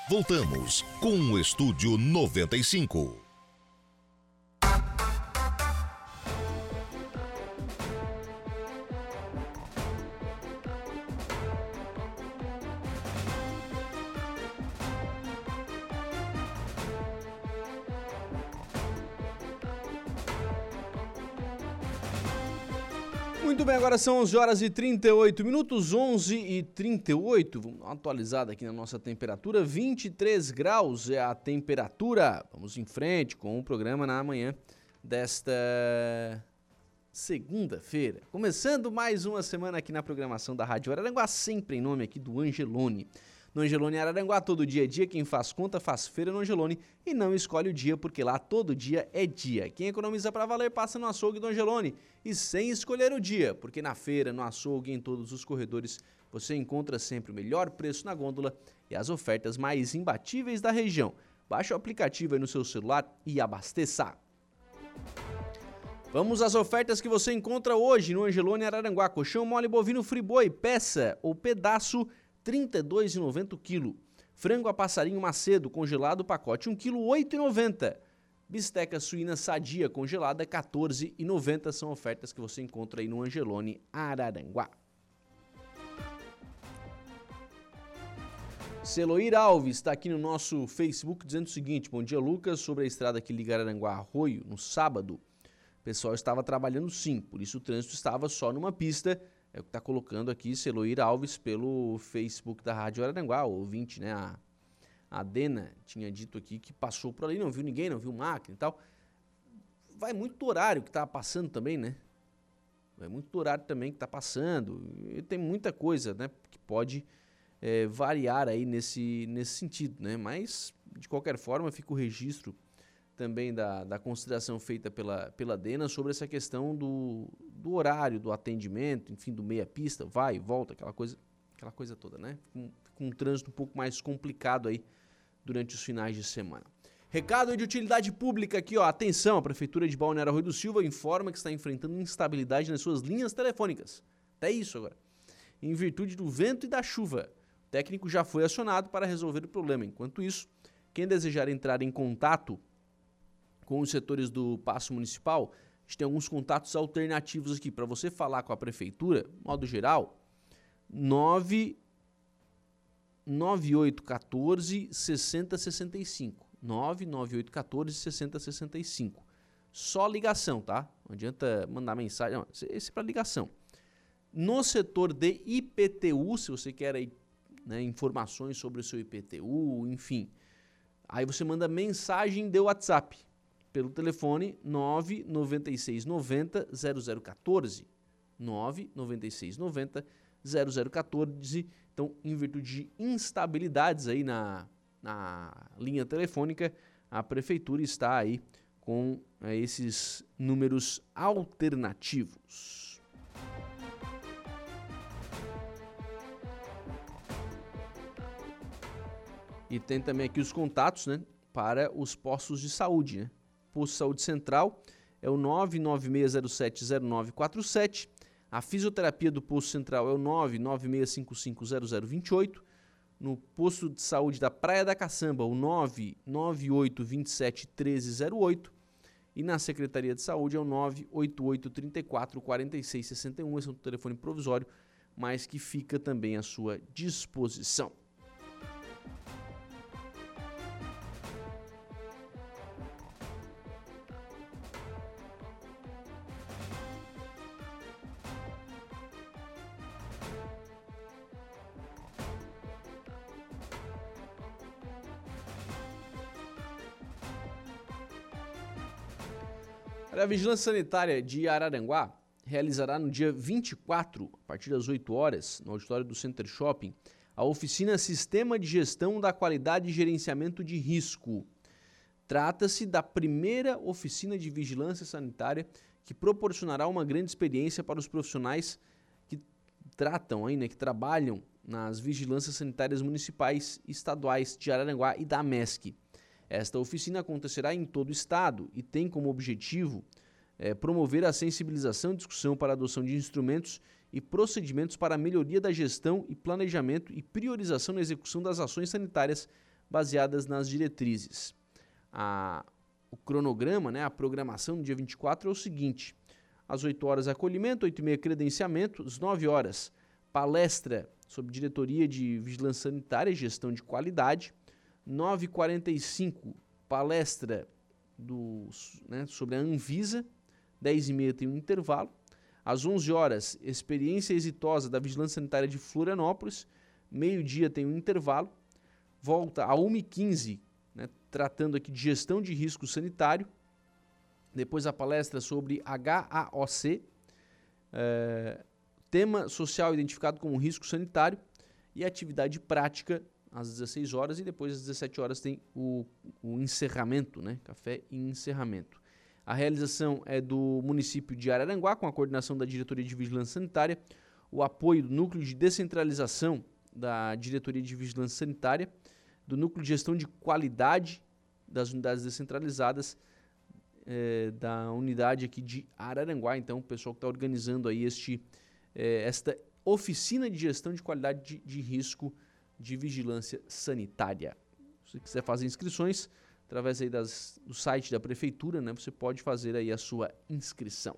Voltamos com o Estúdio 95. Agora são 11 horas e 38 minutos, 11 e 38. Vamos dar uma atualizada aqui na nossa temperatura. 23 graus é a temperatura. Vamos em frente com o programa na manhã desta segunda-feira. Começando mais uma semana aqui na programação da Rádio Araranguá, sempre em nome aqui do Angelone. No Angelone Araranguá, todo dia é dia. Quem faz conta faz feira no Angelone e não escolhe o dia, porque lá todo dia é dia. Quem economiza para valer passa no açougue do Angelone e sem escolher o dia, porque na feira, no açougue, em todos os corredores, você encontra sempre o melhor preço na gôndola e as ofertas mais imbatíveis da região. Baixe o aplicativo aí no seu celular e abasteça. Vamos às ofertas que você encontra hoje no Angelone Araranguá. Colchão mole bovino friboi, peça ou pedaço 32,90 o quilo. Frango a passarinho macedo congelado, pacote 1 quilo, 8,90. Bisteca suína sadia congelada, 14,90 são ofertas que você encontra aí no Angelone Araranguá. Celoir Alves está aqui no nosso Facebook dizendo o seguinte: Bom dia, Lucas. Sobre a estrada que liga Araranguá Arroio, no sábado, o pessoal estava trabalhando sim, por isso o trânsito estava só numa pista é o que está colocando aqui Celoir Alves pelo Facebook da Rádio Araranguá, ouvinte, né? A, a Dena tinha dito aqui que passou por ali, não viu ninguém, não viu máquina e tal. Vai muito do horário que está passando também, né? Vai muito do horário também que está passando. E tem muita coisa, né? Que pode é, variar aí nesse, nesse sentido, né? Mas, de qualquer forma, fica o registro também da, da consideração feita pela, pela Dena sobre essa questão do, do horário, do atendimento, enfim, do meia-pista, vai, volta, aquela coisa, aquela coisa toda, né? Com, um trânsito um pouco mais complicado aí durante os finais de semana. Recado de utilidade pública aqui, ó. Atenção, a Prefeitura de Balneário Rui do Silva informa que está enfrentando instabilidade nas suas linhas telefônicas. Até isso agora. Em virtude do vento e da chuva. O técnico já foi acionado para resolver o problema. Enquanto isso, quem desejar entrar em contato com os setores do Passo Municipal, a gente tem alguns contatos alternativos aqui para você falar com a prefeitura, modo geral, 9 9814 6065. 99814 6065. Só ligação, tá? Não adianta mandar mensagem, não, esse é para ligação. No setor de IPTU, se você quer aí, né, informações sobre o seu IPTU, enfim, aí você manda mensagem de WhatsApp pelo telefone 99690 0014. 99690 0014. Então, em virtude de instabilidades aí na, na linha telefônica, a prefeitura está aí com é, esses números alternativos. E tem também aqui os contatos, né, para os postos de saúde, né? Posto Saúde Central é o 996070947. A fisioterapia do posto central é o 996550028. No posto de saúde da Praia da Caçamba, o 998271308. E na Secretaria de Saúde é o 988344661. Esse é um telefone provisório, mas que fica também à sua disposição. A Vigilância Sanitária de Araranguá realizará no dia 24, a partir das 8 horas, no auditório do Center Shopping, a oficina Sistema de Gestão da Qualidade e Gerenciamento de Risco. Trata-se da primeira oficina de vigilância sanitária que proporcionará uma grande experiência para os profissionais que tratam, aí, né, que trabalham nas vigilâncias sanitárias municipais e estaduais de Araranguá e da MESC. Esta oficina acontecerá em todo o estado e tem como objetivo é, promover a sensibilização e discussão para a adoção de instrumentos e procedimentos para a melhoria da gestão e planejamento e priorização na execução das ações sanitárias baseadas nas diretrizes. A, o cronograma, né, a programação no dia 24 é o seguinte: às 8 horas acolhimento, 8 e meia credenciamento, às 9 horas palestra sobre diretoria de vigilância sanitária e gestão de qualidade, 9h45, palestra do, né, sobre a Anvisa. 10h30 tem um intervalo. Às 11 horas, experiência exitosa da Vigilância Sanitária de Florianópolis. Meio-dia tem um intervalo. Volta a 1h15, né, tratando aqui de gestão de risco sanitário. Depois a palestra sobre HAOC, é, tema social identificado como risco sanitário e atividade prática às 16 horas e depois às 17 horas tem o, o encerramento, né? Café e encerramento. A realização é do município de Araranguá, com a coordenação da Diretoria de Vigilância Sanitária, o apoio do Núcleo de Descentralização da Diretoria de Vigilância Sanitária, do Núcleo de Gestão de Qualidade das Unidades Descentralizadas é, da unidade aqui de Araranguá. Então, o pessoal que está organizando aí este, é, esta oficina de gestão de qualidade de, de risco de vigilância sanitária. Se quiser fazer inscrições através aí das, do site da prefeitura, né, você pode fazer aí a sua inscrição.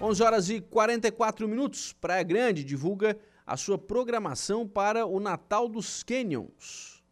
Onze horas e 44 minutos. Praia Grande divulga a sua programação para o Natal dos Canyons.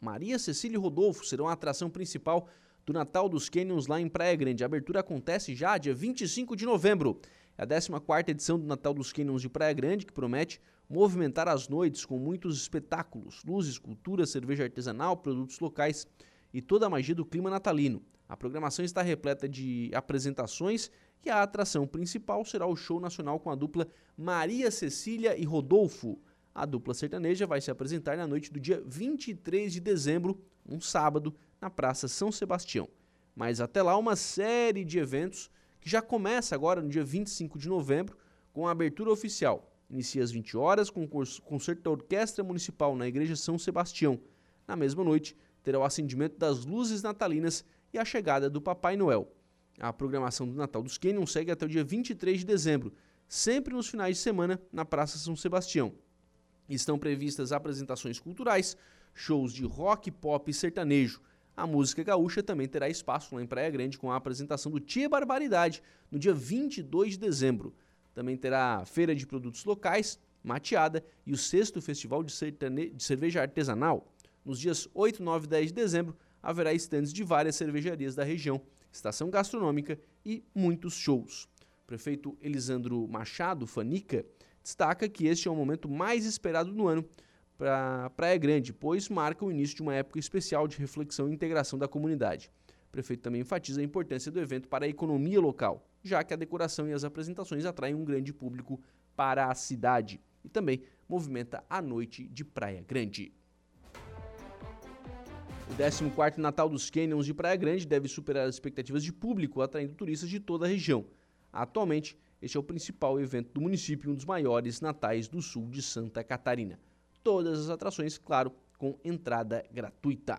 Maria Cecília e Rodolfo serão a atração principal do Natal dos Canyons lá em Praia Grande. A abertura acontece já dia 25 de novembro. É a 14 edição do Natal dos Canyons de Praia Grande, que promete movimentar as noites com muitos espetáculos, luzes, cultura, cerveja artesanal, produtos locais e toda a magia do clima natalino. A programação está repleta de apresentações e a atração principal será o show nacional com a dupla Maria Cecília e Rodolfo. A dupla sertaneja vai se apresentar na noite do dia 23 de dezembro, um sábado, na Praça São Sebastião. Mas até lá, uma série de eventos que já começa agora no dia 25 de novembro com a abertura oficial. Inicia às 20 horas com o concerto da Orquestra Municipal na Igreja São Sebastião. Na mesma noite, terá o acendimento das luzes natalinas e a chegada do Papai Noel. A programação do Natal dos Canyon segue até o dia 23 de dezembro, sempre nos finais de semana na Praça São Sebastião. Estão previstas apresentações culturais, shows de rock, pop e sertanejo, a música gaúcha também terá espaço lá em Praia Grande com a apresentação do Tia Barbaridade no dia 22 de dezembro. Também terá feira de produtos locais, mateada e o sexto festival de, sertane... de cerveja artesanal. Nos dias 8, 9 e 10 de dezembro haverá estandes de várias cervejarias da região, estação gastronômica e muitos shows. O prefeito Elisandro Machado Fanica destaca que este é o momento mais esperado do ano para Praia Grande, pois marca o início de uma época especial de reflexão e integração da comunidade. O prefeito também enfatiza a importância do evento para a economia local, já que a decoração e as apresentações atraem um grande público para a cidade e também movimenta a noite de Praia Grande. O 14º Natal dos Canyons de Praia Grande deve superar as expectativas de público, atraindo turistas de toda a região. Atualmente, este é o principal evento do município e um dos maiores natais do sul de Santa Catarina todas as atrações, claro, com entrada gratuita.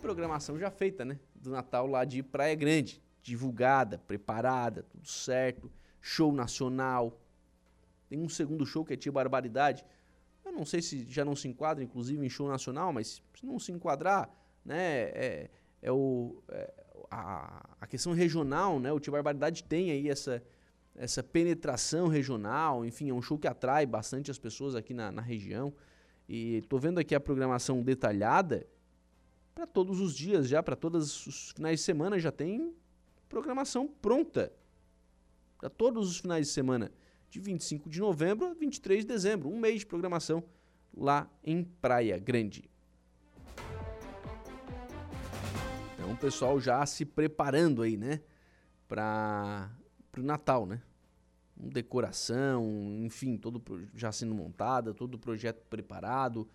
Programação já feita, né? Do Natal lá de Praia Grande. Divulgada, preparada, tudo certo. Show nacional. Tem um segundo show que é Tia Barbaridade. Eu não sei se já não se enquadra, inclusive, em show nacional, mas se não se enquadrar, né? É, é o, é, a, a questão regional, né? O Tia Barbaridade tem aí essa, essa penetração regional, enfim, é um show que atrai bastante as pessoas aqui na, na região. E tô vendo aqui a programação detalhada para todos os dias já, para todos os finais de semana já tem programação pronta. Para todos os finais de semana, de 25 de novembro a 23 de dezembro, um mês de programação lá em Praia Grande. Então o pessoal já se preparando aí, né, para o Natal, né? decoração, enfim, todo já sendo montada, todo o projeto preparado,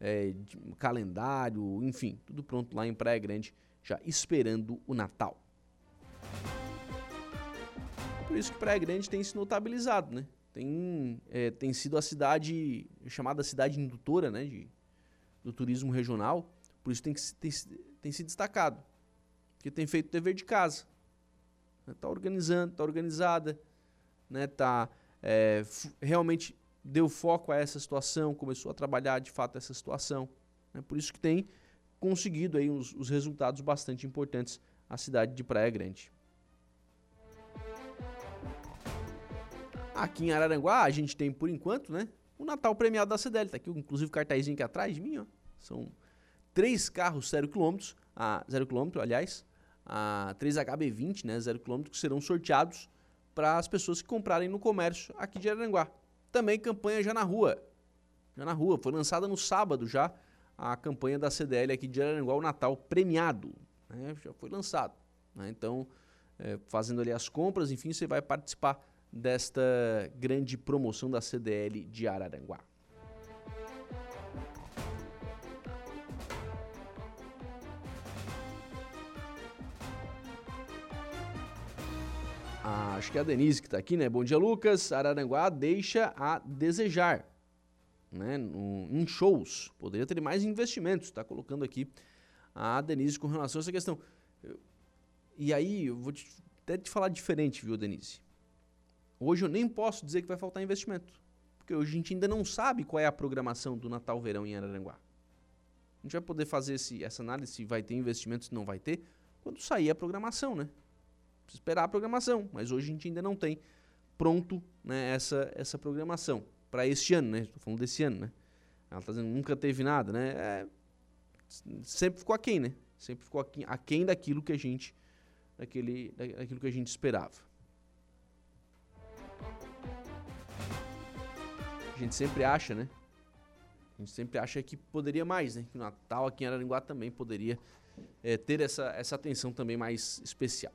é, calendário, enfim, tudo pronto lá em Praia Grande, já esperando o Natal. Por isso que Praia Grande tem se notabilizado, né? Tem, é, tem sido a cidade, chamada cidade indutora, né, de, do turismo regional, por isso tem, que, tem, tem se destacado, porque tem feito dever de casa. Está organizando, está organizada, né, tá é, realmente deu foco a essa situação, começou a trabalhar de fato essa situação. Né, por isso que tem conseguido aí os, os resultados bastante importantes a cidade de Praia Grande. Aqui em Araranguá, a gente tem, por enquanto, né, o Natal premiado da CDL. Tá aqui, inclusive, o cartazinho aqui atrás de mim, ó. São três carros zero quilômetros, a zero quilômetro, aliás, a 3HB20, né, zero quilômetro, que serão sorteados para as pessoas que comprarem no comércio aqui de Araranguá. Também campanha já na rua. Já na rua. Foi lançada no sábado já a campanha da CDL aqui de Araranguá, o Natal premiado. Né? Já foi lançado. Né? Então, é, fazendo ali as compras, enfim, você vai participar desta grande promoção da CDL de Araranguá. Ah, acho que é a Denise que está aqui, né? Bom dia, Lucas. Araranguá deixa a desejar, né? No, em shows. Poderia ter mais investimentos. Está colocando aqui a Denise com relação a essa questão. E aí, eu vou te, até te falar diferente, viu, Denise? Hoje eu nem posso dizer que vai faltar investimento. Porque hoje a gente ainda não sabe qual é a programação do Natal-Verão em Araranguá. A gente vai poder fazer esse, essa análise se vai ter investimento, se não vai ter, quando sair a programação, né? Esperar a programação, mas hoje a gente ainda não tem pronto né, essa, essa programação para este ano, né? Estou falando desse ano, né? Ela está dizendo nunca teve nada, né? É, sempre ficou aquém, né? Sempre ficou aquém, aquém daquilo que a gente daquele, daquilo que a gente esperava. A gente sempre acha, né? A gente sempre acha que poderia mais, né? Que o Natal aqui em Araranguá também poderia é, ter essa, essa atenção também mais especial.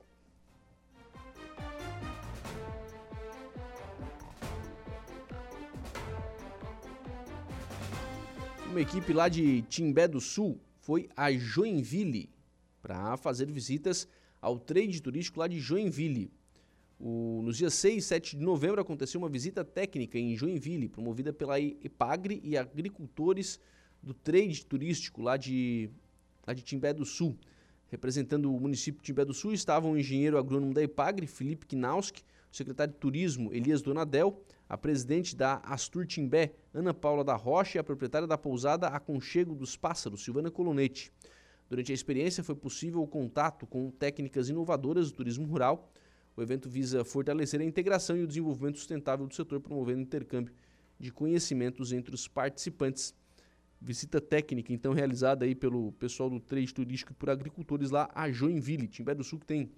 Uma equipe lá de Timbé do Sul foi a Joinville para fazer visitas ao trade turístico lá de Joinville. O, nos dias 6 e 7 de novembro aconteceu uma visita técnica em Joinville, promovida pela EPAGRE e agricultores do trade turístico lá de, lá de Timbé do Sul. Representando o município de Timbé do Sul estavam o engenheiro agrônomo da EPAGRE, Felipe Knauski, o secretário de Turismo, Elias Donadel, a presidente da Astur Timbé, Ana Paula da Rocha, e a proprietária da pousada Aconchego dos Pássaros, Silvana Colonete. Durante a experiência foi possível o contato com técnicas inovadoras do turismo rural. O evento visa fortalecer a integração e o desenvolvimento sustentável do setor, promovendo intercâmbio de conhecimentos entre os participantes. Visita técnica, então, realizada aí pelo pessoal do trade turístico e por agricultores lá a Joinville. Timbé do Sul que tem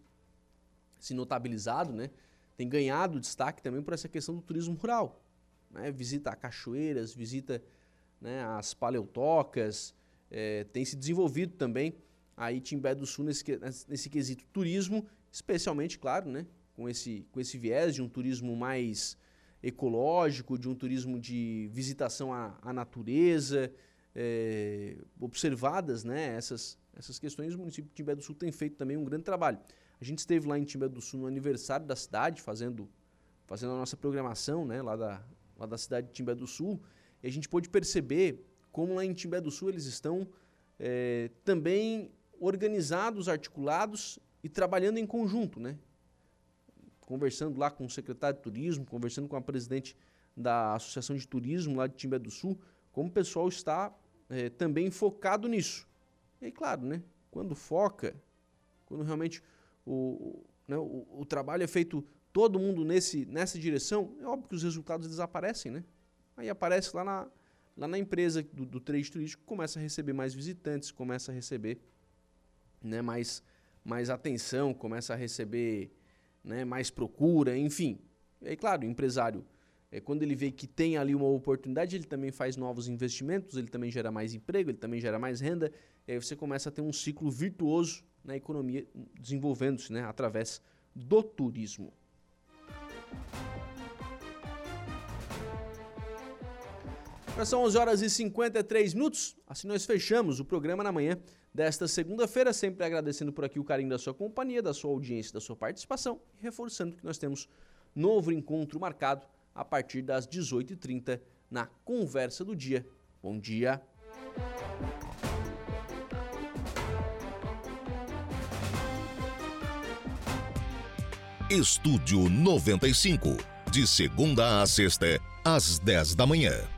se notabilizado, né? Tem ganhado destaque também por essa questão do turismo rural. Né? Visita a cachoeiras, visita né, as paleotocas, é, tem se desenvolvido também aí Timbé do Sul nesse, nesse quesito turismo, especialmente, claro, né, com, esse, com esse viés de um turismo mais ecológico, de um turismo de visitação à, à natureza, é, observadas né, essas, essas questões, o município de Timbé do Sul tem feito também um grande trabalho. A gente esteve lá em Timbé do Sul no aniversário da cidade, fazendo, fazendo a nossa programação, né, lá da, lá da cidade de Timbé do Sul. E a gente pôde perceber como lá em Timbé do Sul eles estão é, também organizados, articulados e trabalhando em conjunto, né? Conversando lá com o secretário de turismo, conversando com a presidente da Associação de Turismo lá de Timbé do Sul, como o pessoal está é, também focado nisso. E claro, né? Quando foca, quando realmente o, né, o, o, trabalho é feito todo mundo nesse, nessa direção, é óbvio que os resultados desaparecem, né? Aí aparece lá na, lá na empresa do, do trade turístico, começa a receber mais visitantes, começa a receber né, mais, mais atenção, começa a receber né, mais procura, enfim. E aí, claro, o empresário, é, quando ele vê que tem ali uma oportunidade, ele também faz novos investimentos, ele também gera mais emprego, ele também gera mais renda, e aí você começa a ter um ciclo virtuoso na economia desenvolvendo-se né, através do turismo. são 11 horas e 53 minutos. Assim nós fechamos o programa na manhã desta segunda-feira, sempre agradecendo por aqui o carinho da sua companhia, da sua audiência, da sua participação e reforçando que nós temos novo encontro marcado a partir das 18h30 na Conversa do Dia. Bom dia! Estúdio 95, de segunda a sexta, às 10 da manhã.